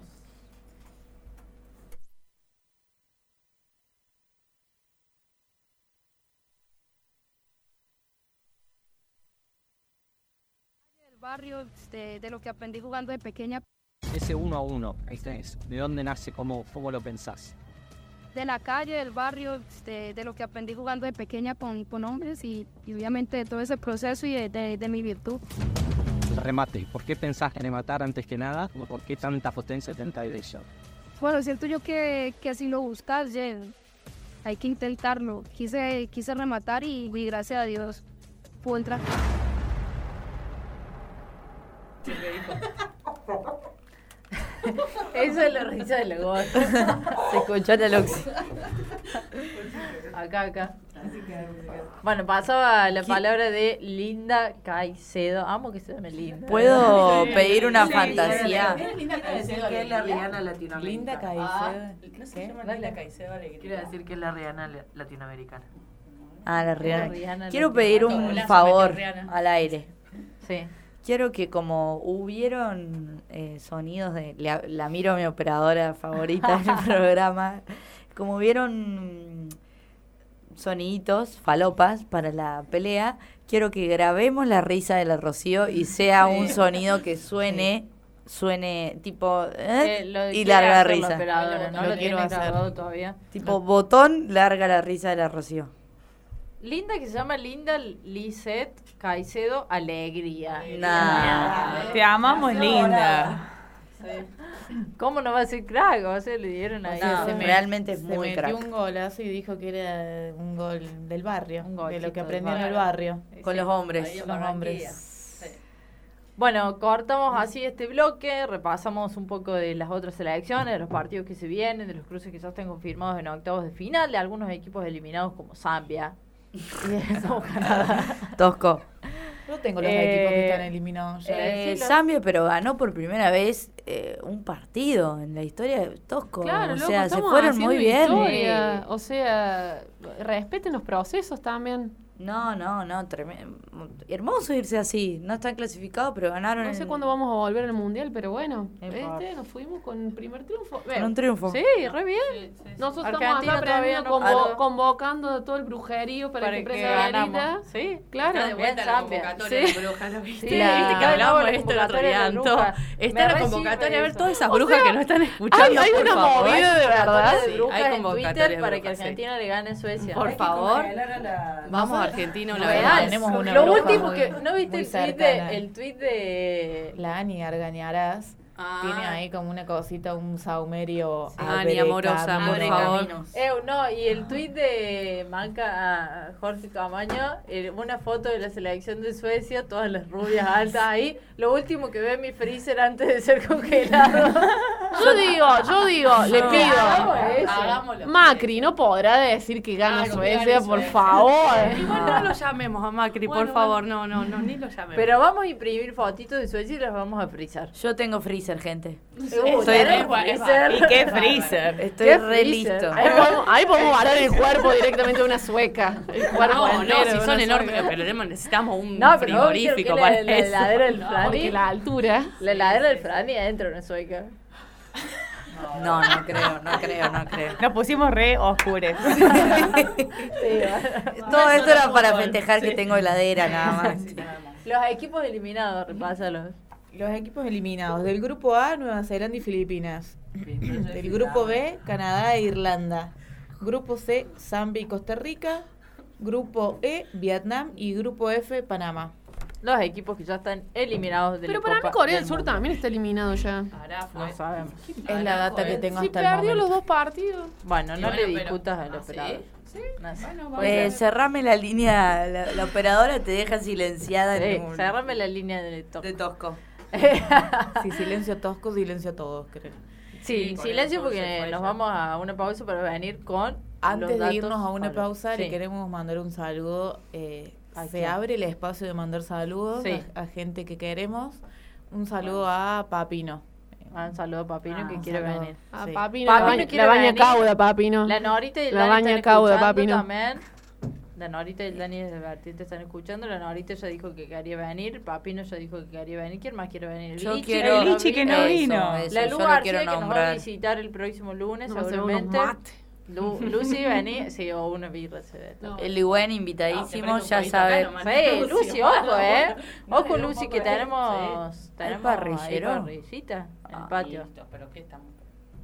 Barrio, de, de lo que aprendí jugando de pequeña, Ese uno a uno, este es, ¿de dónde nace? ¿Cómo, cómo lo pensás? de la calle, del barrio, de, de lo que aprendí jugando de pequeña con, con hombres y, y obviamente de todo ese proceso y de, de- de mi virtud. El remate, ¿por qué pensás en rematar antes que nada? ¿Por qué tanta potencia, tanta dirección? Bueno, siento yo que, que si lo buscas, ya, hay que intentarlo. Quise, quise rematar y, y gracias a Dios pudo entrar. Eso es la risa de la gota. Se escuchó la Loxi. Acá, acá. Bueno, pasaba la palabra de Linda Caicedo. Amo que se llame Linda. ¿Puedo pedir una fantasía? Linda Caicedo que es la Rihanna latinoamericana. Linda Caicedo. no se ¿Qué? llama Linda Caicedo Alegría. Quiero decir que es la Rihanna latinoamericana. Ah, la Rihanna. Quiero pedir un favor al aire. Sí. Quiero que como hubieron eh, sonidos de... La, la miro a mi operadora favorita del programa. Como hubieron soniditos, falopas para la pelea, quiero que grabemos la risa de la Rocío y sea Sí. un sonido que suene... Suene tipo ¿eh? Eh, lo y larga la risa. operadora, no Lo lo, quiero hacer. todavía. Tipo botón, larga la risa de la Rocío. Linda que se llama Linda Lisette Caicedo Alegría. Nah. Te amamos, linda. ¿Cómo no va a ser crack? O sea, le dieron ahí. No, Se me- realmente es se muy metió crack. un golazo y dijo que era un gol del barrio, de golcito lo que aprendió en el barrio. Con los hombres. Con los hombres. Bueno, cortamos así este bloque, repasamos un poco de las otras selecciones, de los partidos que se vienen, de los cruces que ya están confirmados en octavos de final, de algunos equipos eliminados como Zambia. Y como Canadá. Tosco. No tengo los Eh, equipos que están eliminados. ya. Eh. Zambia, pero ganó por primera vez eh, un partido en la historia de Tosco. Claro, o loco, sea, se fueron muy bien. historia. O sea, respeten los procesos también. No, no, no, tremendo. Hermoso irse así. No están clasificados, pero ganaron. No sé en- cuándo vamos a volver al mundial, pero bueno, este, nos fuimos con el primer triunfo. Con un triunfo. Sí, re bien. Nosotros Argentina estamos acá no convo- convocando a todo el brujerío para, Para que ganamos. velita. Sí, claro. está de vuelta la convocatoria Sí. de brujas, ¿lo viste? Sí, La- viste que hablamos hablamos de esto el otro día. Está la convocatoria, a ver todas esas O brujas sea, que no están escuchando. Hay, hay una favor. movida de verdad. Sí, de hay convocatoria de para que sí. Argentina le gane a Suecia. Por favor. Vamos a Argentina una vez Real. más. Tenemos una Lo último muy- que. ¿No viste el tweet, de, el tweet de. La Ani Argañarás Ah. tiene ahí como una cosita, un saumerio. Ani, amorosa, por favor. Eh, no, y el tweet de Manca a Jorge Camaño, eh, una foto de la selección de Suecia, todas las rubias altas ahí. Lo último que ve en mi freezer antes de ser congelado. Yo digo, yo digo, le pido. hagamos eso. Macri no podrá decir que gana Claro, que Suecia, gane por Suecia. favor. Igual no lo llamemos a Macri, por Bueno, favor. No, no, no, ni lo llamemos. Pero vamos a imprimir fotitos de Suecia y las vamos a frizar. Yo tengo freezer, gente. Estoy ¿tenés re- freezer? ¿Y qué freezer? Estoy ¿Qué re freezer? listo. Ahí podemos, ahí podemos varar el cuerpo directamente de una sueca. El cuerpo No, no, si son enormes, pero tenemos- necesitamos un No, pero frigorífico para la, la eso. heladera del Franny. porque la altura. La heladera del Franny adentro de una sueca. No, no creo, no creo, no creo. Nos pusimos re oscures. Todo esto era para festejar que tengo heladera nada más. Los equipos eliminados, repásalos. Los equipos eliminados. Del grupo A, Nueva Zelanda y Filipinas. Del grupo B, Canadá e Irlanda. Grupo C, Zambia y Costa Rica. Grupo E, Vietnam. Y grupo F, Panamá. Los equipos que ya están eliminados del Pero para mí Corea del Sur también está eliminado ya. No sabemos. Es la data que tengo Si hasta el perdió momento. los dos partidos. Bueno, no bueno, le pero- discutas al ¿Ah, operador. sí? No sé. Eh, cerrame la línea, la, la operadora te deja silenciada Sí, en un- cerrame la línea de Tosco. Sí, silencio tosco, silencio a todos, creo. Sí, silencio porque nos vamos a una pausa para venir con Antes los de irnos a una pausa, Sí. le queremos mandar un saludo. eh, ¿A se quién? abre el espacio de mandar saludos Sí. a, a gente que queremos. Un saludo a Papino. Ah, un saludo a Papino Ah, que un quiere saludo. venir. A Sí. Papino, Papino la baña, la baña venir. cauda, Papino. La Norita y La baña cauda, Papino. también. La Norita y el Dani de Vertiente están escuchando. La Norita ya dijo que quería venir. Papino ya dijo que quería venir. ¿Quién más quiere venir? El Yo Lichi. quiero- El Lichi que no Eso, vino. eso, La Lu quiero que nos va a visitar el próximo lunes unos seguramente. Lu, Lucy vení, sí, o una birra se ve. No. El Ligüen No, invitadísimo, te un ya acá sabe. Sí, Lucy, Lucy, ojo, eh. No, Ojo, Lucy, que tenemos, sí. tenemos parrillero? parrillita en el Ah, patio. listo, pero ¿qué estamos?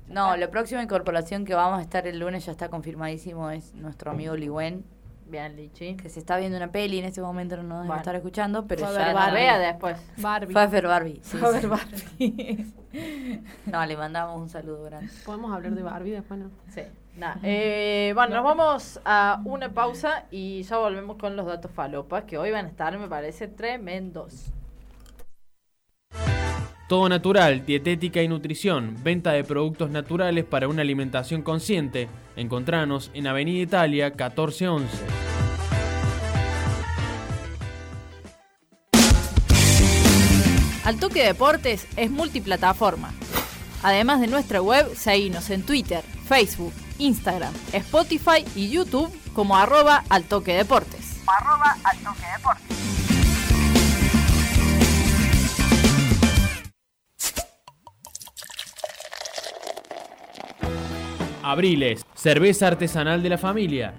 No, la próxima incorporación que vamos a estar el lunes ya está confirmadísimo, es nuestro amigo Ligüen, Bien, Lichi. que se está viendo una peli, en este momento no nos debe Bueno. estar escuchando, pero Fue ya. Vea después. Barbie. Fue a ver Barbie. sí, Fue a ver Barbie. No, le mandamos un saludo grande. Podemos hablar de Barbie después, ¿no? Sí. Nah, eh, bueno, nos vamos a una pausa y ya volvemos con los datos falopas que hoy van a estar, me parece, tremendos. Todo natural, dietética y nutrición, venta de productos naturales para una alimentación consciente. Encontranos en Avenida Italia 1411. Altoque Deportes es multiplataforma. Además de nuestra web, seguinos en Twitter, Facebook, Instagram, Spotify y YouTube como arroba Altoque Deportes. Arroba al toque deporte. Abriles, cerveza artesanal de la familia.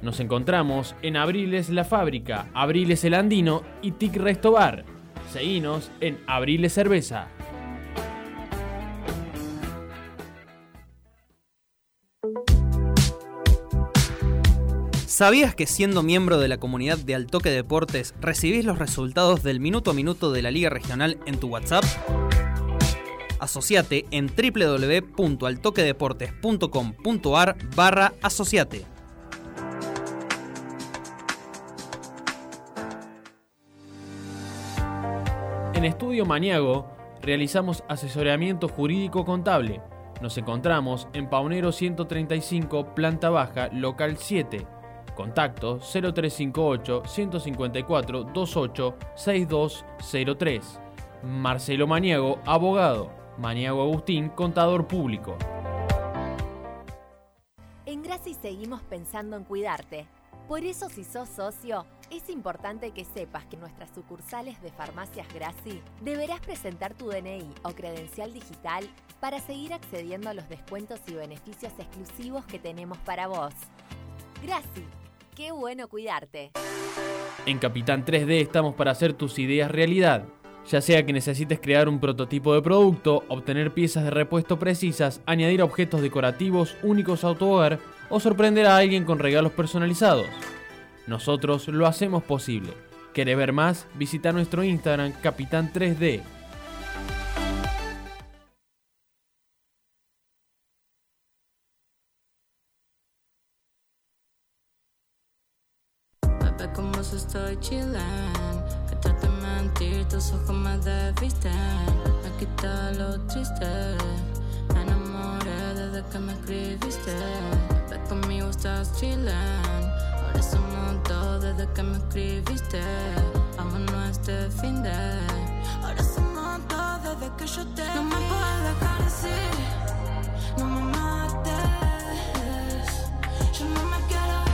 Nos encontramos en Abriles La Fábrica, Abriles El Andino y Tic Resto Bar. Seguinos en Abriles Cerveza. ¿Sabías que siendo miembro de la comunidad de Altoque Deportes recibís los resultados del minuto a minuto de la Liga Regional en tu WhatsApp? Asociate en www.altoquedeportes.com.ar barra asociate. En Estudio Maniago realizamos asesoramiento jurídico contable. Nos encontramos en Paunero 135, planta baja, local 7. Contacto 0358 154 28 6203. Marcelo Maniago, abogado. Maniago Agustín, contador público. En Graci seguimos pensando en cuidarte. Por eso si sos socio, es importante que sepas que en nuestras sucursales de Farmacias Graci deberás presentar tu DNI o credencial digital para seguir accediendo a los descuentos y beneficios exclusivos que tenemos para vos. Graci, qué bueno cuidarte. En Capitán 3D estamos para hacer tus ideas realidad. Ya sea que necesites crear un prototipo de producto, obtener piezas de repuesto precisas, añadir objetos decorativos únicos a tu hogar o sorprender a alguien con regalos personalizados. Nosotros lo hacemos posible. ¿Querés ver más? Visita nuestro Instagram Capitán 3D. Bebé, con vos estoy chillin'. Me. Me quita lo triste. Me enamoré desde que me escribiste. Bebé, conmigo estás chillin'. Ahora somos dos desde que me escribiste. Vámonos este fin de. Ahora somos dos desde que yo te. No me puedes dejar así. No me mates. Yo no me quiero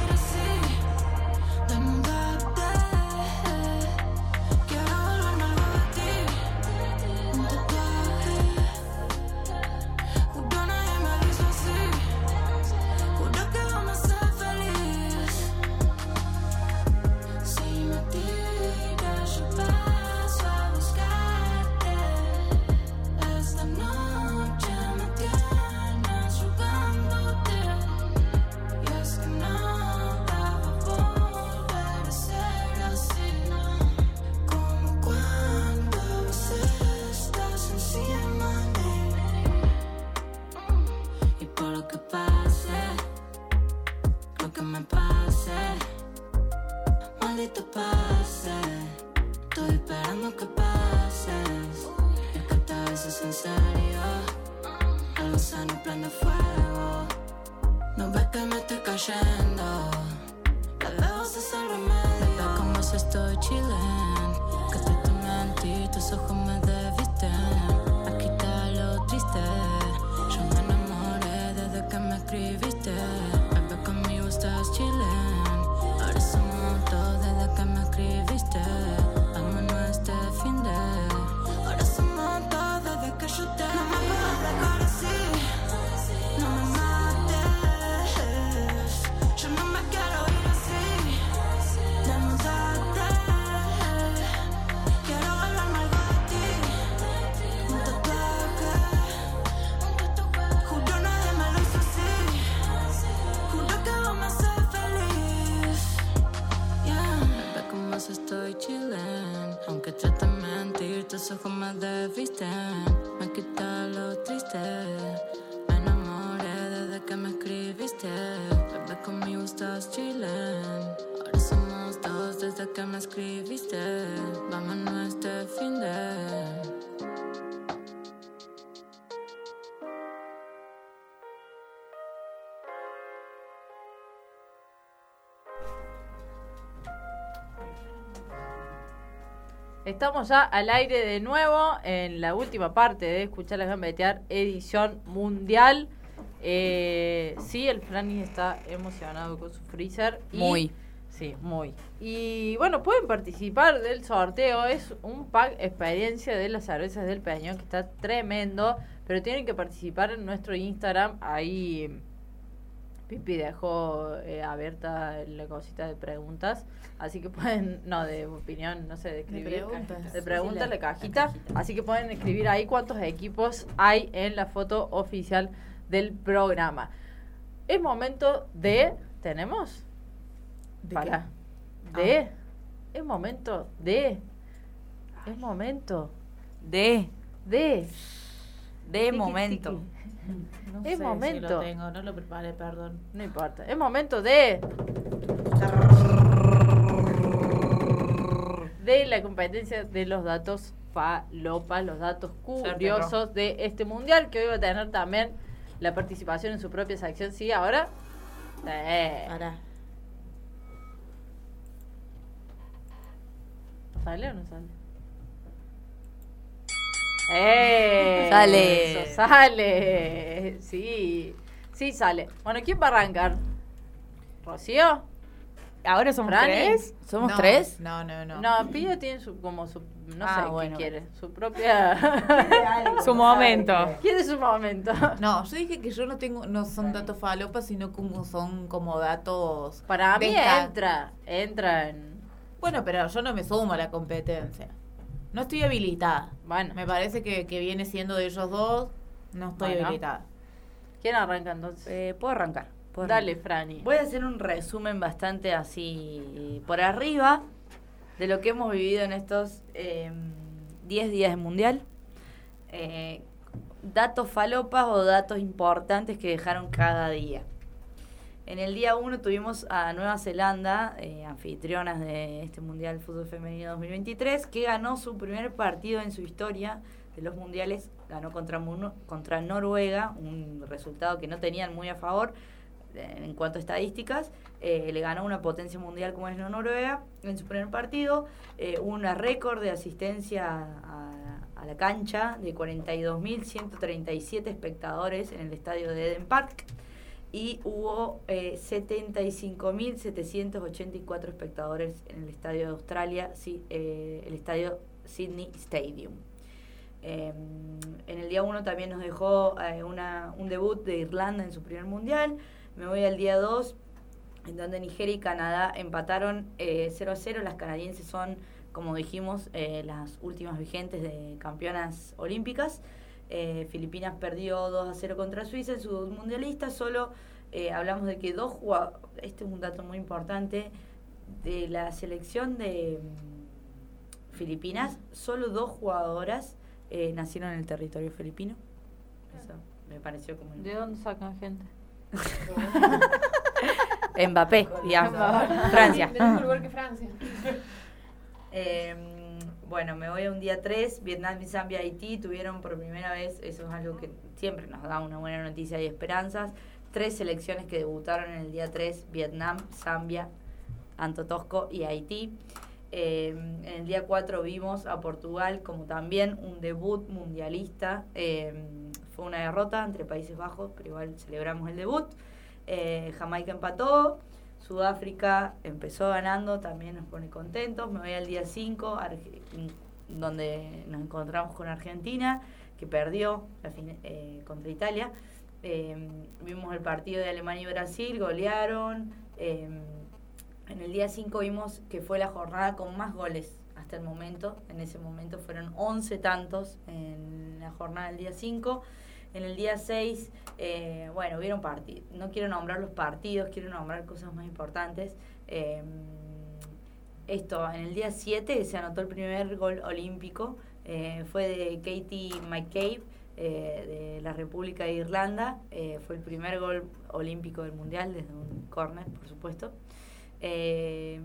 Estamos ya al aire de nuevo en la última parte de Escuchar la Gambetear, edición mundial. Eh, sí, el Franny está emocionado con su freezer. y- Muy. Sí, muy. Y bueno, pueden participar del sorteo. Es un pack experiencia de las cervezas del Peñón que está tremendo. Pero tienen que participar en nuestro Instagram. Ahí Pipi dejó eh, abierta la cosita de preguntas. Así que pueden, no, de opinión, no sé, de escribir. preguntas. De preguntas, Sí, la- la, cajita. Así que pueden escribir ahí cuántos equipos hay en la foto oficial del programa. Es momento de. ¿Tenemos? ¿De Para. De. Es momento de. Es momento De. de. De Tiki, momento. tiki. No es sé si momento. lo tengo, no lo preparé, perdón. No importa. Es momento de. De la competencia de los datos falopa, los datos curiosos de este mundial, que hoy va a tener también la participación en su propia sección. ¿Sí? Ahora. Sí. Ahora. ¿Sale o no sale? ¡Eh! Sale. Eso sale. Sí. Sí, sale. Bueno, ¿quién va a arrancar? ¿Rocío? ¿Ahora somos tres? ¿Somos No, tres? No, no, no. No, Pío tiene su, como su, no Ah, sé bueno. qué quiere, su propia... Su momento. Quiere su momento. No, yo dije que yo no tengo, no son datos falopas, sino como son como datos. Para mí entra, entra en... Bueno, pero yo no me sumo a la competencia. No estoy habilitada. Bueno. Me parece que, que viene siendo de ellos dos. No estoy Bueno. habilitada. ¿Quién arranca entonces? Eh, Puedo arrancar. puedo Dale, arrancar. Frani. Voy a hacer un resumen bastante así por arriba de lo que hemos vivido en estos eh, 10 días de mundial. Eh, datos falopas o datos importantes que dejaron cada día. En el día 1 tuvimos a Nueva Zelanda, eh, anfitrionas de este Mundial Fútbol Femenino 2023, que ganó su primer partido en su historia de los mundiales. Ganó contra, contra Noruega, un resultado que no tenían muy a favor eh, en cuanto a estadísticas. Eh, le ganó una potencia mundial como es Noruega en su primer partido. Eh, una récord de asistencia a, a la cancha de 42.137 espectadores en el estadio de Eden Park y hubo eh, 75.784 espectadores en el estadio de Australia, sí, eh, el estadio Sydney Stadium. Eh, en el día 1 también nos dejó eh, una, un debut de Irlanda en su primer mundial. Me voy al día 2, en donde Nigeria y Canadá empataron eh, 0 a 0. Las canadienses son, como dijimos, eh, las últimas vigentes de campeonas olímpicas. Eh, Filipinas perdió 2 a 0 contra Suiza en su mundialista. Solo eh, hablamos de que dos jugadores, este es un dato muy importante, de la selección de mm, Filipinas, solo dos jugadoras eh, nacieron en el territorio filipino. Eso me pareció como... ¿De dónde sacan gente? Mbappé, digamos. Francia. Francia. Bueno, me voy a un día 3. Vietnam y Zambia, Haití tuvieron por primera vez, eso es algo que siempre nos da una buena noticia y esperanzas. Tres selecciones que debutaron en el día 3: Vietnam, Zambia, Antotosco y Haití. Eh, en el día 4 vimos a Portugal como también un debut mundialista. Eh, fue una derrota entre Países Bajos, pero igual celebramos el debut. Eh, Jamaica empató. Sudáfrica empezó ganando, también nos pone contentos. Me voy al día 5, donde nos encontramos con Argentina, que perdió eh, contra Italia. Eh, vimos el partido de Alemania y Brasil, golearon. Eh, en el día 5 vimos que fue la jornada con más goles hasta el momento. En ese momento fueron 11 tantos en la jornada del día 5. En el día 6, eh, bueno, vieron partidos. No quiero nombrar los partidos, quiero nombrar cosas más importantes. Eh, esto, en el día 7 se anotó el primer gol olímpico. eh, fue de Katie McCabe, eh, de la República de Irlanda. Eh, fue el primer gol olímpico del Mundial, desde un córner, por supuesto. Eh,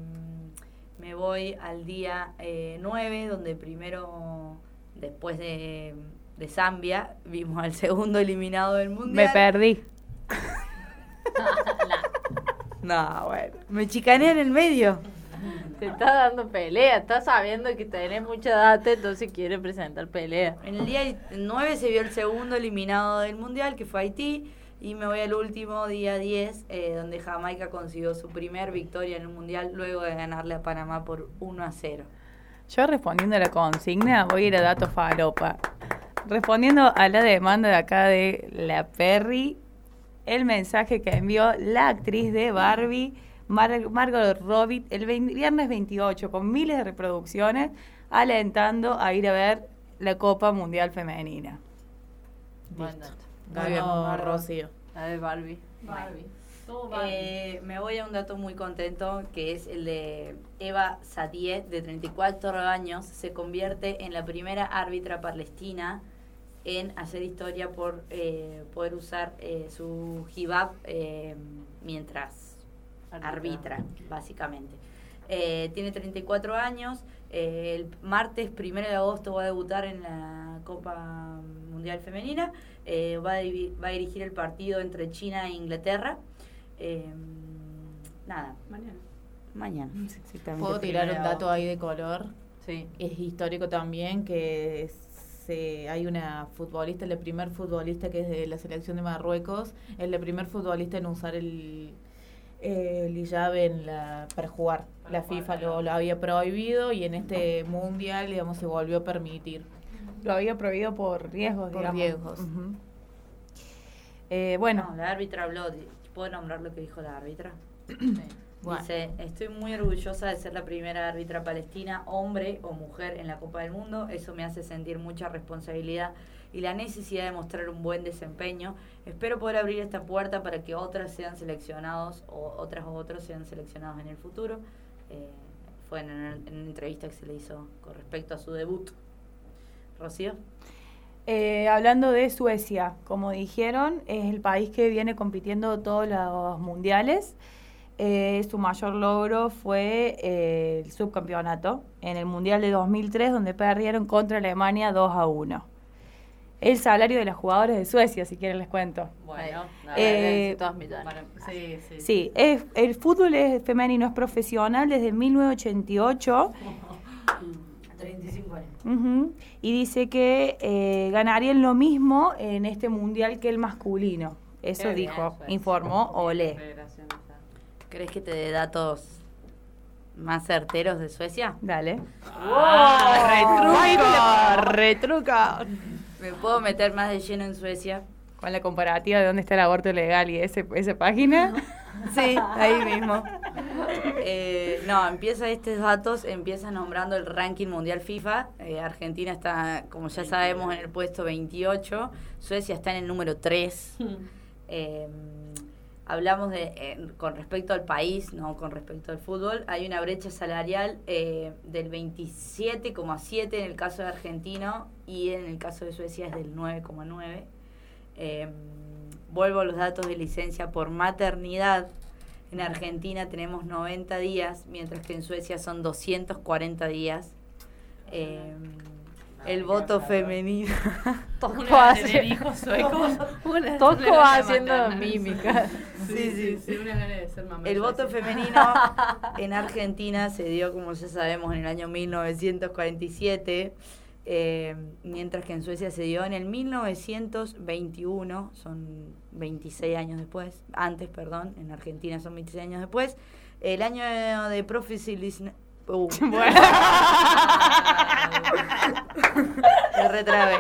me voy al día eh, 9, donde primero, después de, de Zambia, vimos al segundo eliminado del Mundial. Me perdí. No, bueno. Me chicané en el medio. Te está dando pelea, está sabiendo que tenés mucha data, entonces quiere presentar pelea. En el día 9 se vio el segundo eliminado del Mundial, que fue Haití. Y me voy al último día 10, eh, donde Jamaica consiguió su primer victoria en el Mundial luego de ganarle a Panamá por 1 a 0. Yo respondiendo a la consigna, voy a ir a datos falopa. Respondiendo a la demanda de acá de la Perry, el mensaje que envió la actriz de Barbie, Mar- Margot Robbie, el viernes 28, con miles de reproducciones, alentando a ir a ver la Copa Mundial Femenina. Dato. Ganó Rocío. La de Barbie. Barbie. Eh, me voy a un dato muy contento, que es el de Eva Sadie, de 34 años, se convierte en la primera árbitra palestina en hacer historia por eh, poder usar eh, su hijab eh, mientras arbitra, básicamente. Eh, tiene 34 años, eh, el martes primero de agosto va a debutar en la Copa Mundial Femenina, va, a va a dirigir el partido entre China e Inglaterra. Eh, nada. Mañana. Mañana. exactamente, ¿Puedo tirar un dato ahí de color? Sí. Es histórico también que se, hay una futbolista, la primer futbolista que es de la selección de Marruecos, es la primer futbolista en usar el, el llave en la, para jugar. La FIFA lo, lo había prohibido y en este mundial, digamos, se volvió a permitir. Lo había prohibido por riesgos, Por digamos. riesgos. Eh, bueno, No, la árbitra habló. ¿Puedo nombrar lo que dijo la árbitra? Bueno. Dice, estoy muy orgullosa de ser la primera árbitra palestina, hombre o mujer en la Copa del Mundo. Eso me hace sentir mucha responsabilidad y la necesidad de mostrar un buen desempeño. Espero poder abrir esta puerta para que otras sean seleccionados o otras o otros sean seleccionados en el futuro. Eh, fue en, en una entrevista que se le hizo con respecto a su debut. Rocío. Eh, hablando de Suecia, como dijeron, es el país que viene compitiendo todos los mundiales. Eh, su mayor logro fue eh, el subcampeonato en el Mundial de 2003, donde perdieron contra Alemania 2 a 1. El salario de los jugadores de Suecia, si quieren les cuento. Bueno, la Eh, todos millones. Sí, sí. Sí, es- el fútbol es femenino es profesional desde 1988 35 años. ujú, y dice que eh, ganarían lo mismo en este mundial que el masculino. Eso Qué bien, dijo, Suecia. informó Ole. ¿Crees que te dé datos más certeros de Suecia? Dale. ¡Retruca! ¡Retruca! ¿Me puedo meter más de lleno en Suecia? Con la comparativa de dónde está el aborto legal y ese, esa página. Sí, ahí mismo. Eh, no, empieza estos datos, empieza nombrando el ranking mundial FIFA. Eh, Argentina está, como ya sabemos, en el puesto 28. Suecia está en el número 3. Eh, hablamos de, eh, con respecto al país, no con respecto al fútbol, hay una brecha salarial eh, del 27,7 en el caso de Argentino y en el caso de Suecia es del 9,9. Eh, vuelvo a los datos de licencia por maternidad. En Argentina tenemos 90 días, mientras que en Suecia son 240 días. Eh, el voto femenino. Toco es Toco haciendo mímica. Sí, sí, sí, una gana de ser mamá. El voto femenino en Argentina se dio, como ya sabemos, en el año 1947, eh, mientras que en Suecia se dio en el 1921, son 26 años después, antes, perdón, en Argentina son 26 años después. El año de profesionalización... Uh. Me retrabé.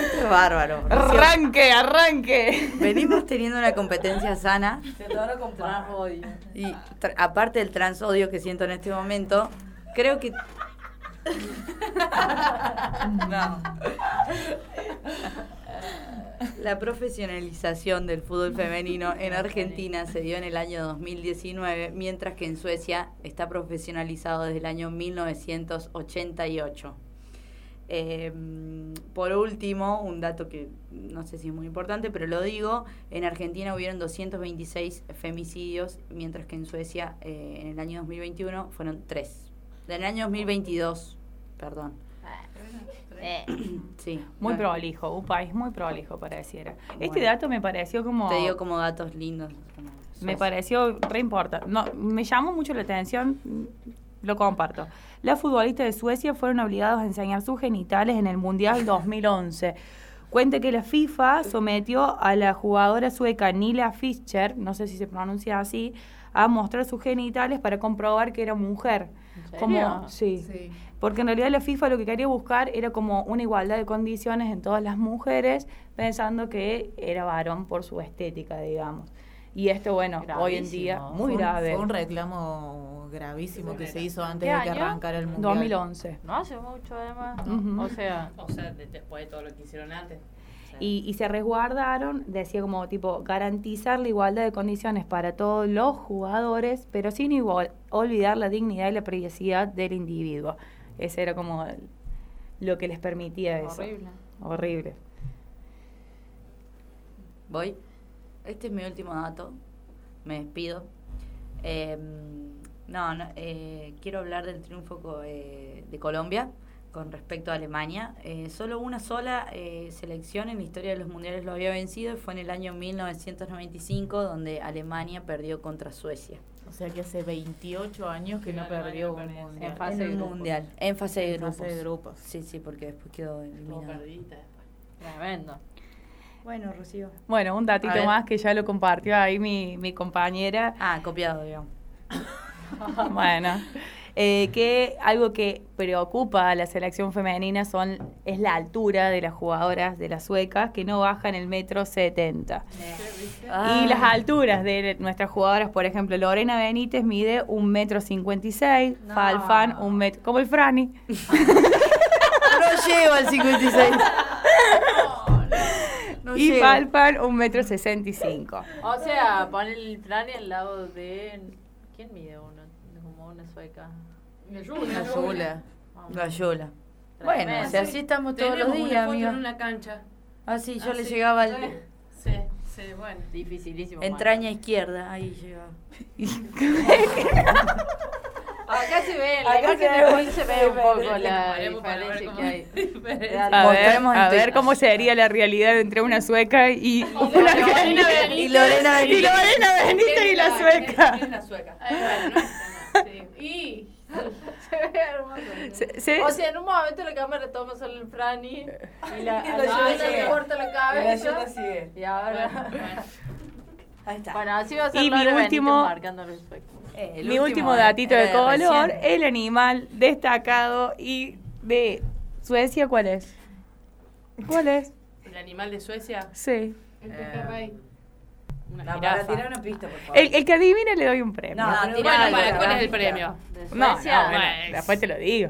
Esto es bárbaro. Arranque, arranque. Venimos teniendo una competencia sana. Se tornó con transodio. Y tra- aparte del transodio que siento en este momento, creo que. no. La profesionalización del fútbol femenino en Argentina se dio en el año 2019, mientras que en Suecia está profesionalizado desde el año 1988. Eh, por último, un dato que no sé si es muy importante, pero lo digo, en Argentina hubieron 226 femicidios, mientras que en Suecia eh, en el año 2021 fueron 3. En el año 2022, perdón. Sí. Muy prolijo, un país muy prolijo pareciera. Este Bueno. dato me pareció como... Te digo como datos lindos. Me pareció re importante. No, me llamó mucho la atención, lo comparto. Las futbolistas de Suecia fueron obligados a enseñar sus genitales en el Mundial 2011. Cuenta que la FIFA sometió a la jugadora sueca Nila Fischer, no sé si se pronuncia así, a mostrar sus genitales para comprobar que era mujer. serio? Como, sí. Porque en realidad la FIFA lo que quería buscar era como una igualdad de condiciones en todas las mujeres, pensando que era varón por su estética, digamos. Y esto, bueno, hoy en día, muy Fue un- grave. Fue un reclamo gravísimo que se hizo antes ¿Qué de que año? arrancara el mundial. 2011. No hace mucho, además. O sea, O sea, de- después de todo lo que hicieron antes. Y, y se resguardaron, decía como tipo, garantizar la igualdad de condiciones para todos los jugadores, pero sin igual, olvidar la dignidad y la privacidad del individuo. Ese era como el- lo que les permitía eso. Horrible. Horrible. Voy. Este es mi último dato. Me despido. Eh, no, no, eh, quiero hablar del triunfo co- eh, de Colombia con respecto a Alemania. Eh, solo una sola eh, selección en la historia de los mundiales lo había vencido y fue en el año 1995 donde Alemania perdió contra Suecia. O sea que hace 28 años que no perdió un mundial. En fase de mundial. En fase de En grupos. fase de grupos. Sí, sí, porque después quedó eliminado. tremendo. Bueno, Rocío. Bueno, un datito más que ya lo compartió ahí mi, mi compañera. Ah, copiado, digamos. bueno, eh, que algo que preocupa a la selección femenina son es la altura de las jugadoras de las suecas que no bajan el metro 70. Ah. Y las alturas de nuestras jugadoras, por ejemplo, Lorena Benítez mide un metro 56, Falfán un metro, como el Frani. No llego al 56. No y llego. Falfán un metro 65. O sea, pon el Frani al lado de. ¿Quién mide uno? Como una sueca. La Yula. La Yula. Tremendo. Bueno, así estamos todos los una días, amiga. en una cancha. Ah, sí, yo Ah, le sí. llegaba al... Sí, sí, bueno. Dificilísimo. Entraña izquierda, ahí llegaba. Acá se ve, en la Acá imagen se se ve un poco la diferencia que hay. A ver, a ver cómo sería la realidad entre una sueca y una. Y Lorena Benítez. Y Lorena Benítez y la sueca. ¿Quién es la bueno. Y Se ve hermoso. Se- se- O sea, en un momento la cámara toma solo el Frani y la, Y la la le corta la Y la cabeza. Yula sigue. Y ahora. Ahí está. Bueno, así va a ser Y mi último- marcando el. Eh, Mi último datito de color, recién. el animal destacado y de Suecia, ¿cuál es? ¿Cuál es? el animal de Suecia, Sí. el pejerrey. Una No, para tirar una pista, por favor. El, el que adivine le doy un premio. No, Bueno, tira para, algo, ¿cuál es el premio? ¿De No, no, bueno, después te lo digo.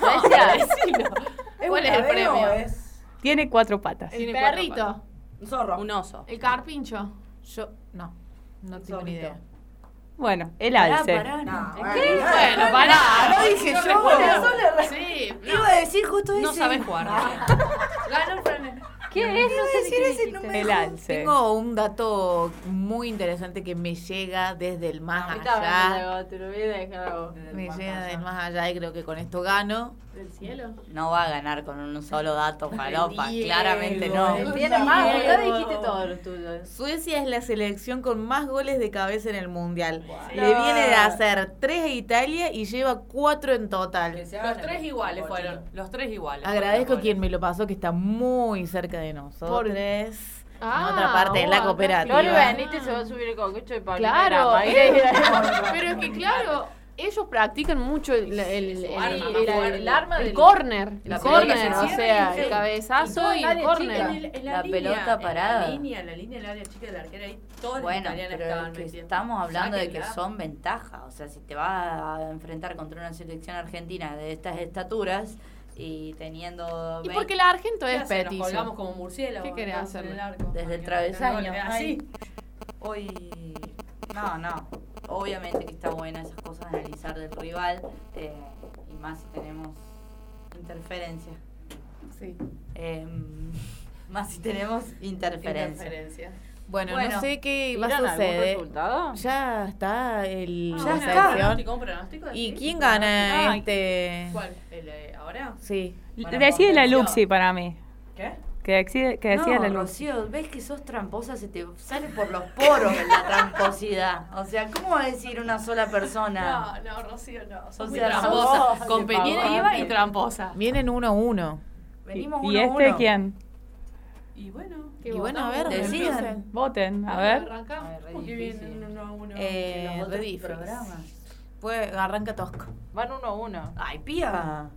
No. ¿Cuál es el premio? es Tiene cuatro patas. El perrito. Un zorro. Un oso. El carpincho. Yo, no, no tengo ni idea. Bueno, el Pará, alce. pará, no. ¿Qué? Bueno, pará. No dije yo. Eso Sí, Iba a decir justo no ese. sabes jugar. Ganó el. ¿Qué es? No sé ni qué ese, no me El alce. Tengo un dato muy interesante que me llega desde el más allá. llegó, te lo voy a dejar a vos. Me llega del más allá y creo que con esto gano. ¿Del cielo? No va a ganar con un solo dato, falopa. Claramente no. Tiene más, ya dijiste todo lo tuyo. Suecia es la selección con más goles de cabeza en el mundial. Le viene de hacer tres a Italia y lleva cuatro en total. Los tres iguales fueron. Los tres iguales. Agradezco a quien me lo pasó, que está muy cerca de nosotros. en Ah, otra parte de la cooperativa. Lore Benítez se va a subir el cocucho de Paulina Claro, pero es que claro, ellos practican mucho el, el, el, arma el- más el- fuerte. el arma del- corner, el corner, o se sea, el cabezazo y el corner. La pelota parada. La línea, en la línea del área chica del arquero ahí, todas las Bueno, pero estaban que metiendo. estamos hablando de que son ventajas. O sea, si te vas a enfrentar contra una selección argentina de estas estaturas y teniendo. Y 20 porque el argento ¿Qué es petizo. colgamos como murciélagos. ¿Qué querés hacer? desde el travesaño. Así. Hoy. No, no. Obviamente que está buena esas cosas, analizar del rival. eh, y más si tenemos interferencia. Sí. Em, más si tenemos interferencia. Interferencia. Bueno, Bueno, no sé qué va a ¿Vieron algún suceder. resultado? Ya está el Ya la selección. ¿Pronóstico? ¿Un pronóstico? ¿Y quién ¿Un gana este? ¿Cuál? ¿El, eh, ¿Ahora? Sí. Decide la Concepción. Luxi para mí. ¿Qué? Que decide, que decida no, la Luxi. Rocío, ves que sos tramposa, se te sale por los poros la tramposidad. O sea, ¿cómo va a decir una sola persona? No, no, Rocío, no. O Sos muy sea, tramposa. sos- Competitiva y tramposa. Vienen uno a uno. Venimos ¿Y uno a este uno. quién? Y bueno. Y bueno, a ver, Decidan. Voten, a ver. Arrancamos. Porque vienen uno a uno. Eh, los programas. Pues arranca Tosco. Van uno a uno. Ay, pía.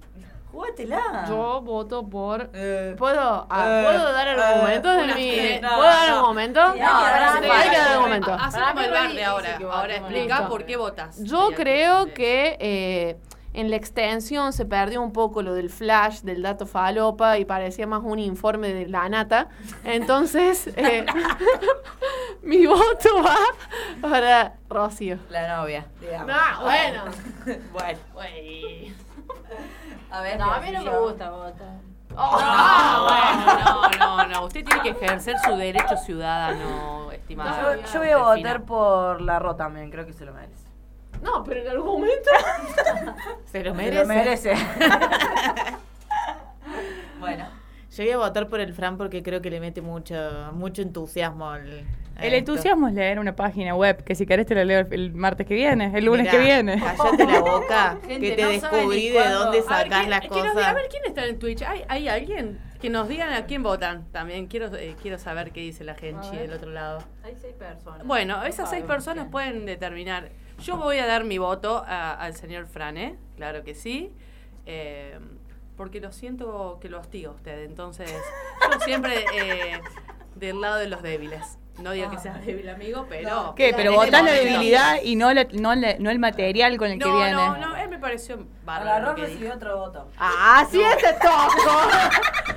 Jugátela. Yo voto por. Eh, ¿Puedo, ah, eh, ¿puedo dar argumentos de una- mi. eh, no, ¿Puedo dar no. argumentos? Sí, hay que dar. Hacemos Para mí el ahora. Ahora explica por qué votas. Yo creo que eh, en la extensión se perdió un poco lo del flash, del dato falopa, y parecía más un informe de la nata. Entonces, eh, mi voto va para Rocío. La novia, digamos. No, bueno. bueno. A ver, No, a mí no me gusta votar. No, bueno, no, no, no. Usted tiene que ejercer su derecho ciudadano, estimada. Yo, yo voy a votar por la Ro también, creo que se lo merece. No, pero en algún momento. Se lo Se merece. lo merece. Bueno. Yo voy a votar por el Fran porque creo que le mete mucho, mucho entusiasmo al. a El esto. entusiasmo es leer una página web, que si querés te la leo el, el martes que viene, el lunes Mirá, que viene. Cállate la boca, Gente, que te no descubrí de dónde sacás ¿quién- las cosas. A ver quién está en Twitch. ¿Hay, hay alguien? Que nos digan a quién votan. También quiero eh, quiero saber qué dice la gente del otro lado. Hay seis personas. Bueno, No esas seis personas pueden determinar. Yo voy a dar mi voto a- al señor Frane, claro que sí. eh, porque lo siento que lo hostiga usted. Entonces, yo siempre eh, del lado de los débiles. No digo que sea débil, amigo, pero. ¿Qué? Pero votás la debilidad y no, la- no, la- no el material con el que viene. no, no, él me pareció bárbaro. Agarró, que dijo. otro voto. Ah, sí, ese toco.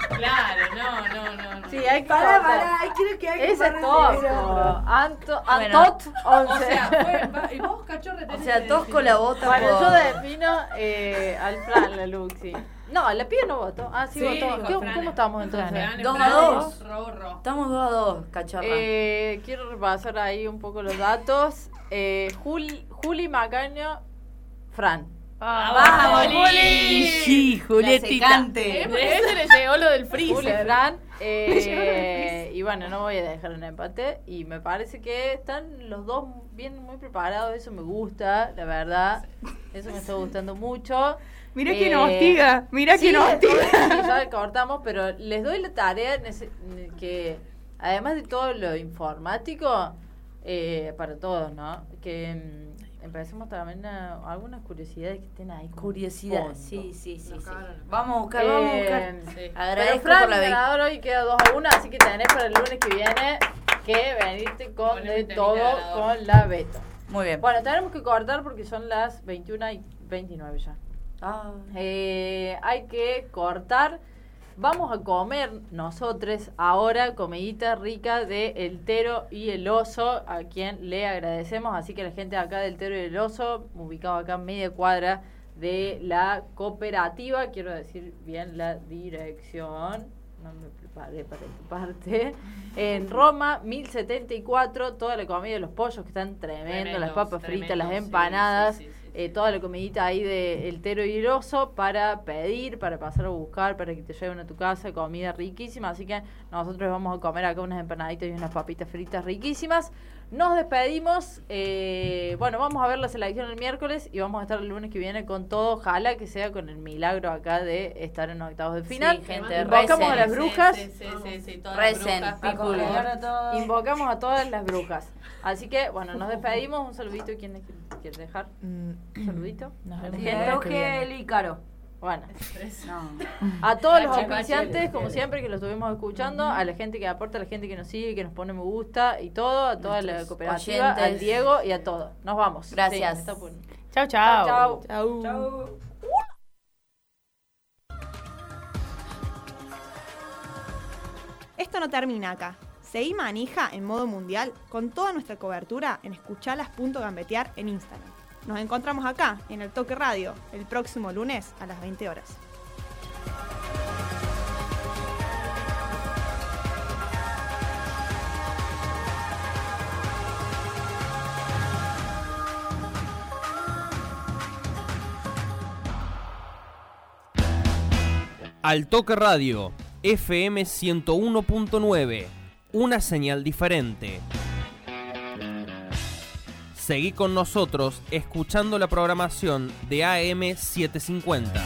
Claro, no, no, no. no. Sí, hay que Pará, cortar. pará, ahí quiero que Ese reciba. Anto, Bueno. Antot, O 11. sea, fue, y vos, cachorre, tenés O sea, que Tosco la vota Bueno, por... yo defino eh, al Fran, la Luxi. No, la pibe no votó. Ah, sí, Sí, votó. dijo ¿Qué- Fran. ¿Cómo estamos entonces? Dos a dos. Estamos dos a dos, cachorra. Eh, quiero repasar ahí un poco los datos. Eh, Juli, Juli Macaño, Fran. ¡Vamos, Juli! Sí, Julietita. secante. Eh, Ese le llegó lo del Juli, freezer. Fran. eh, y bueno, no voy a dejar un empate. Y me parece que están los dos bien muy preparados. Eso me gusta, la verdad. Eso me está gustando mucho. Mirá Eh, que nos hostiga, mirá sí, que nos hostiga. sí, ya cortamos, pero les doy la tarea que, además de todo lo informático, eh, para todos, ¿no? Que mm, empecemos también a algunas curiosidades que estén ahí. como Curiosidad, fondo. sí, sí, sí. sí. Vamos a buscar, vamos a buscar. Eh, Pero Agradezco Fran, por la ganador hoy queda 2 a 1, así que tenés para el lunes que viene que venirte con de todo ganador. con la Beto. Muy bien. Bueno, tenemos que cortar porque son las 21 y 29 ya. Ah, Eh, hay que cortar. Vamos a comer nosotros ahora comidita rica de El Tero y el Oso, a quien le agradecemos. Así que la gente de acá del Tero y el Oso, ubicado acá en media cuadra de la cooperativa, quiero decir bien la dirección, no me preparé para esta parte, en Roma, 1074, toda la comida de los pollos que están tremendo, las papas fritas, las empanadas, sí, sí, sí, eh, toda la comidita ahí de El Tero y el Oso para pedir, para pasar a buscar, para que te lleven a tu casa, comida riquísima. Así que nosotros vamos a comer acá unas empanaditas y unas papitas fritas riquísimas. Nos despedimos. eh, bueno, vamos a ver la selección el miércoles y vamos a estar el lunes que viene con todo. Ojalá que sea con el milagro acá de estar en octavos de final. Sí, gente, Invocamos a las brujas. Sí, sí, sí, sí, todas Recen, las brujas, people. por favor. a todos. Invocamos a todas las brujas. Así que, bueno, nos despedimos. Un saludito. ¿Quién quiere dejar? Un saludito. Nos vemos gente. el Caro. Bueno, No. a todos los auspiciantes, como siempre, que lo estuvimos escuchando, a la gente que aporta, a la gente que nos sigue, que nos pone me gusta y todo, a toda la Nuestros cooperativa, al. Diego y a todos. Nos vamos. Gracias. Sí, chau. Chau, chau. Esto no termina acá. Seguí manija en modo mundial con toda nuestra cobertura en escuchalas.gambetear en Instagram. Nos encontramos acá, en el Toque Radio, el próximo lunes a las 20 horas. Al Toque Radio, FM 101.9, una señal diferente. Seguí con nosotros escuchando la programación de AM 750.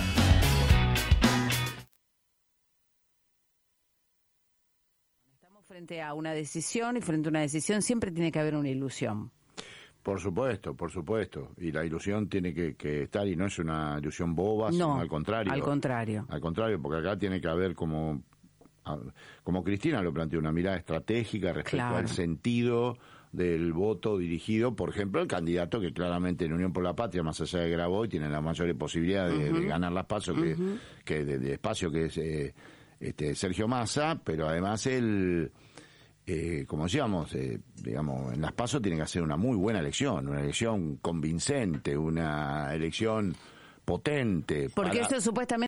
Frente a una decisión y frente a una decisión siempre tiene que haber una ilusión. Por supuesto, por supuesto. Y la ilusión tiene que, que estar y no es una ilusión boba, sino No, al contrario. al contrario. Al contrario, porque acá tiene que haber como, como Cristina lo planteó, una mirada estratégica respecto Claro. al sentido del voto dirigido, por ejemplo, al candidato que claramente en Unión por la Patria, más allá de Graboy, tiene la mayor posibilidad de, ganar las pasos que, de, de espacio que es eh, este, Sergio Massa, pero además él eh, como decíamos, eh, digamos, en las pasos tiene que hacer una muy buena elección, una elección convincente, una elección potente. Porque para- esto supuestamente